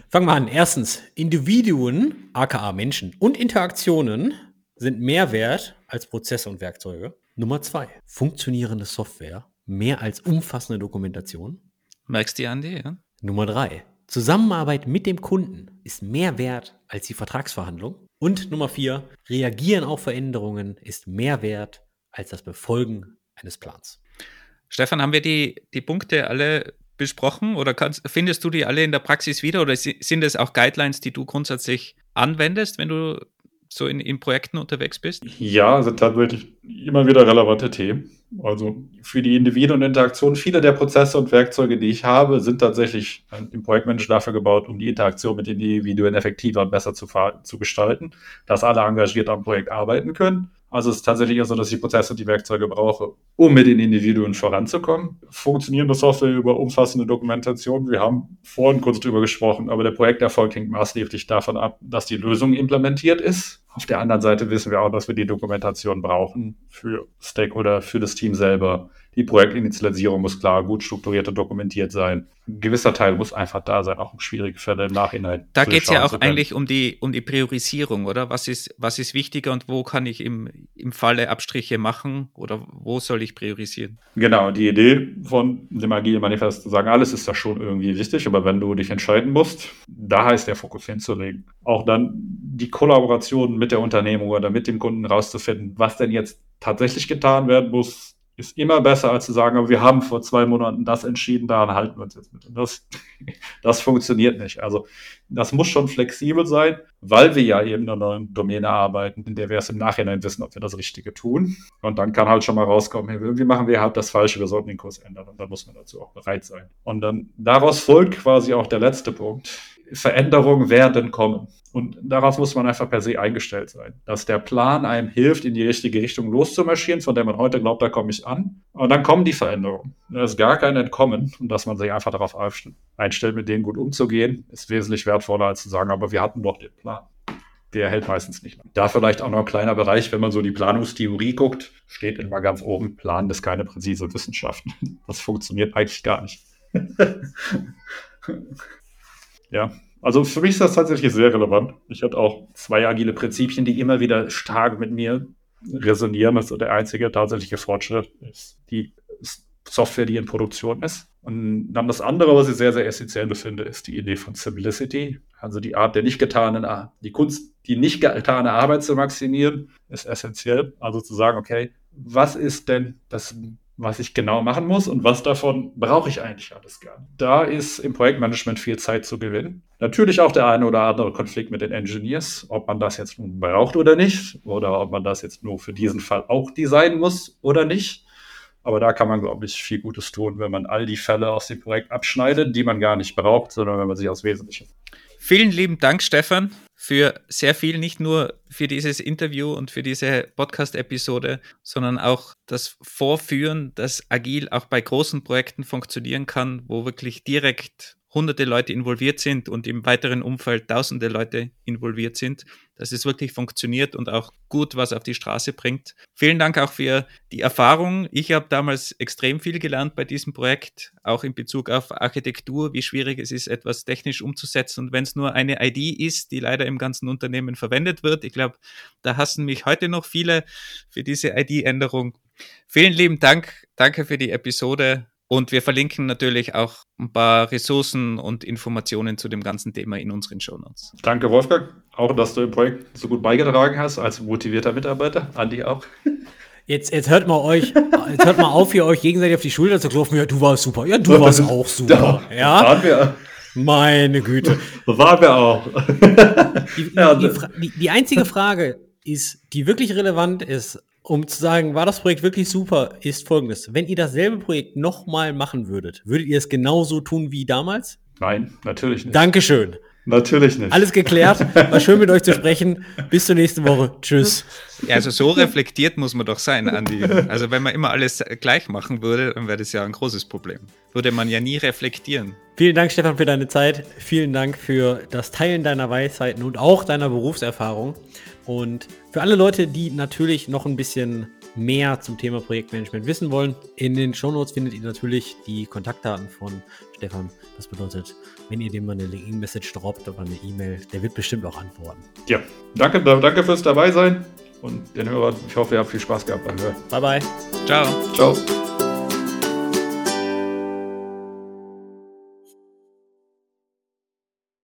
Speaker 2: Fangen wir an. Erstens, Individuen, aka Menschen und Interaktionen sind mehr wert als Prozesse und Werkzeuge. Nummer zwei, funktionierende Software, mehr als umfassende Dokumentation.
Speaker 1: Merkst du, Andi? Ja?
Speaker 2: Nummer drei, Zusammenarbeit mit dem Kunden ist mehr wert als die Vertragsverhandlung. Und Nummer vier, Reagieren auf Veränderungen ist mehr wert als das Befolgen eines Plans.
Speaker 1: Stefan, haben wir die, die Punkte alle besprochen oder kannst, findest du die alle in der Praxis wieder oder sind es auch Guidelines, die du grundsätzlich anwendest, wenn du so in, in Projekten unterwegs bist?
Speaker 3: Ja, sind tatsächlich immer wieder relevante Themen. Also für die Individuen und Interaktion, viele der Prozesse und Werkzeuge, die ich habe, sind tatsächlich im Projektmanagement dafür gebaut, um die Interaktion mit Individuen effektiver und besser zu, zu gestalten, dass alle engagiert am Projekt arbeiten können. Also es ist tatsächlich so, dass ich Prozesse und die Werkzeuge brauche, um mit den Individuen voranzukommen. Funktionierende Software über umfassende Dokumentation. Wir haben vorhin kurz drüber gesprochen, aber der Projekterfolg hängt maßgeblich davon ab, dass die Lösung implementiert ist. Auf der anderen Seite wissen wir auch, dass wir die Dokumentation brauchen für Stakeholder, für das Team selber, die Projektinitialisierung muss klar, gut strukturiert und dokumentiert sein. Ein gewisser Teil muss einfach da sein, auch um schwierige Fälle im Nachhinein.
Speaker 1: Da geht es ja auch eigentlich um die, um die Priorisierung, oder? Was ist, was ist wichtiger und wo kann ich im, im Falle Abstriche machen oder wo soll ich priorisieren?
Speaker 3: Genau, die Idee von dem Agile Manifest zu sagen, alles ist da schon irgendwie wichtig, aber wenn du dich entscheiden musst, da heißt der Fokus hinzulegen. Auch dann die Kollaboration mit der Unternehmung oder mit dem Kunden rauszufinden, was denn jetzt tatsächlich getan werden muss, ist immer besser, als zu sagen, wir haben vor zwei Monaten das entschieden, daran halten wir uns jetzt mit. Und das, *laughs* das funktioniert nicht. Also das muss schon flexibel sein, weil wir ja eben in einer Domäne arbeiten, in der wir es im Nachhinein wissen, ob wir das Richtige tun. Und dann kann halt schon mal rauskommen, irgendwie machen wir halt das Falsche, wir sollten den Kurs ändern. Und dann muss man dazu auch bereit sein. Und dann daraus folgt quasi auch der letzte Punkt. Veränderungen werden kommen. Und darauf muss man einfach per se eingestellt sein. Dass der Plan einem hilft, in die richtige Richtung loszumarschieren, von der man heute glaubt, da komme ich an. Und dann kommen die Veränderungen. Da ist gar kein Entkommen. Und dass man sich einfach darauf einstellt, mit denen gut umzugehen, ist wesentlich wertvoller, als zu sagen, aber wir hatten doch den Plan. Der hält meistens nicht lang. Da vielleicht auch noch ein kleiner Bereich, wenn man so die Planungstheorie guckt, steht immer ganz oben, Plan ist keine präzise Wissenschaft. *laughs* Das funktioniert eigentlich gar nicht. *laughs* ja, also für mich ist das tatsächlich sehr relevant. Ich hatte auch zwei agile Prinzipien, die immer wieder stark mit mir resonieren. Ist der einzige tatsächliche Fortschritt ist die Software, die in Produktion ist. Und dann das andere, was ich sehr, sehr essentiell befinde, ist die Idee von Simplicity. Also die Art der nicht getanen, die Kunst, die nicht getane Arbeit zu maximieren, ist essentiell. Also zu sagen, okay, was ist denn das was ich genau machen muss und was davon brauche ich eigentlich alles gar nicht. Da ist im Projektmanagement viel Zeit zu gewinnen. Natürlich auch der eine oder andere Konflikt mit den Engineers, ob man das jetzt nun braucht oder nicht, oder ob man das jetzt nur für diesen Fall auch designen muss oder nicht. Aber da kann man, glaube ich, viel Gutes tun, wenn man all die Fälle aus dem Projekt abschneidet, die man gar nicht braucht, sondern wenn man sich aus Wesentlichen
Speaker 1: Vielen lieben Dank, Stefan, für sehr viel, nicht nur für dieses Interview und für diese Podcast-Episode, sondern auch das Vorführen, dass agil auch bei großen Projekten funktionieren kann, wo wirklich direkt hunderte Leute involviert sind und im weiteren Umfeld tausende Leute involviert sind, dass es wirklich funktioniert und auch gut was auf die Straße bringt. Vielen Dank auch für die Erfahrung. Ich habe damals extrem viel gelernt bei diesem Projekt, auch in Bezug auf Architektur, wie schwierig es ist, etwas technisch umzusetzen. Und wenn es nur eine ID ist, die leider im ganzen Unternehmen verwendet wird, ich glaube, da hassen mich heute noch viele für diese ID-Änderung. Vielen lieben Dank. Danke für die Episode. Und wir verlinken natürlich auch ein paar Ressourcen und Informationen zu dem ganzen Thema in unseren Shownotes.
Speaker 3: Danke, Wolfgang. Auch, dass du im Projekt so gut beigetragen hast, als motivierter Mitarbeiter. Andi auch. *laughs*
Speaker 2: Jetzt, jetzt hört mal euch, jetzt hört mal auf, hier euch gegenseitig auf die Schulter zu klopfen. Ja, du warst super. Ja, du warst auch super. Ja.
Speaker 3: Waren wir.
Speaker 2: Meine Güte. *laughs*
Speaker 3: Waren wir auch.
Speaker 2: Die, die, die, die einzige Frage ist, die wirklich relevant ist, um zu sagen, war das Projekt wirklich super, ist folgendes. Wenn ihr dasselbe Projekt nochmal machen würdet, würdet ihr es genauso tun wie damals?
Speaker 3: Nein, natürlich nicht.
Speaker 2: Dankeschön.
Speaker 3: Natürlich nicht.
Speaker 2: Alles geklärt. War schön mit euch zu sprechen. Bis zur nächsten Woche. Tschüss.
Speaker 1: Ja, also so reflektiert muss man doch sein, Andi. Also wenn man immer alles gleich machen würde, dann wäre das ja ein großes Problem. Würde man ja nie reflektieren.
Speaker 2: Vielen Dank, Stefan, für deine Zeit. Vielen Dank für das Teilen deiner Weisheiten und auch deiner Berufserfahrung. Und für alle Leute, die natürlich noch ein bisschen mehr zum Thema Projektmanagement wissen wollen, in den Shownotes findet ihr natürlich die Kontaktdaten von Stefan. Das bedeutet, wenn ihr dem mal eine LinkedIn-Message droppt oder eine E-Mail, der wird bestimmt auch antworten.
Speaker 3: Ja, danke, danke fürs dabei sein und den Hörern. Ich hoffe, ihr habt viel Spaß gehabt beim Hören.
Speaker 2: Bye, bye.
Speaker 1: Ciao.
Speaker 3: Ciao.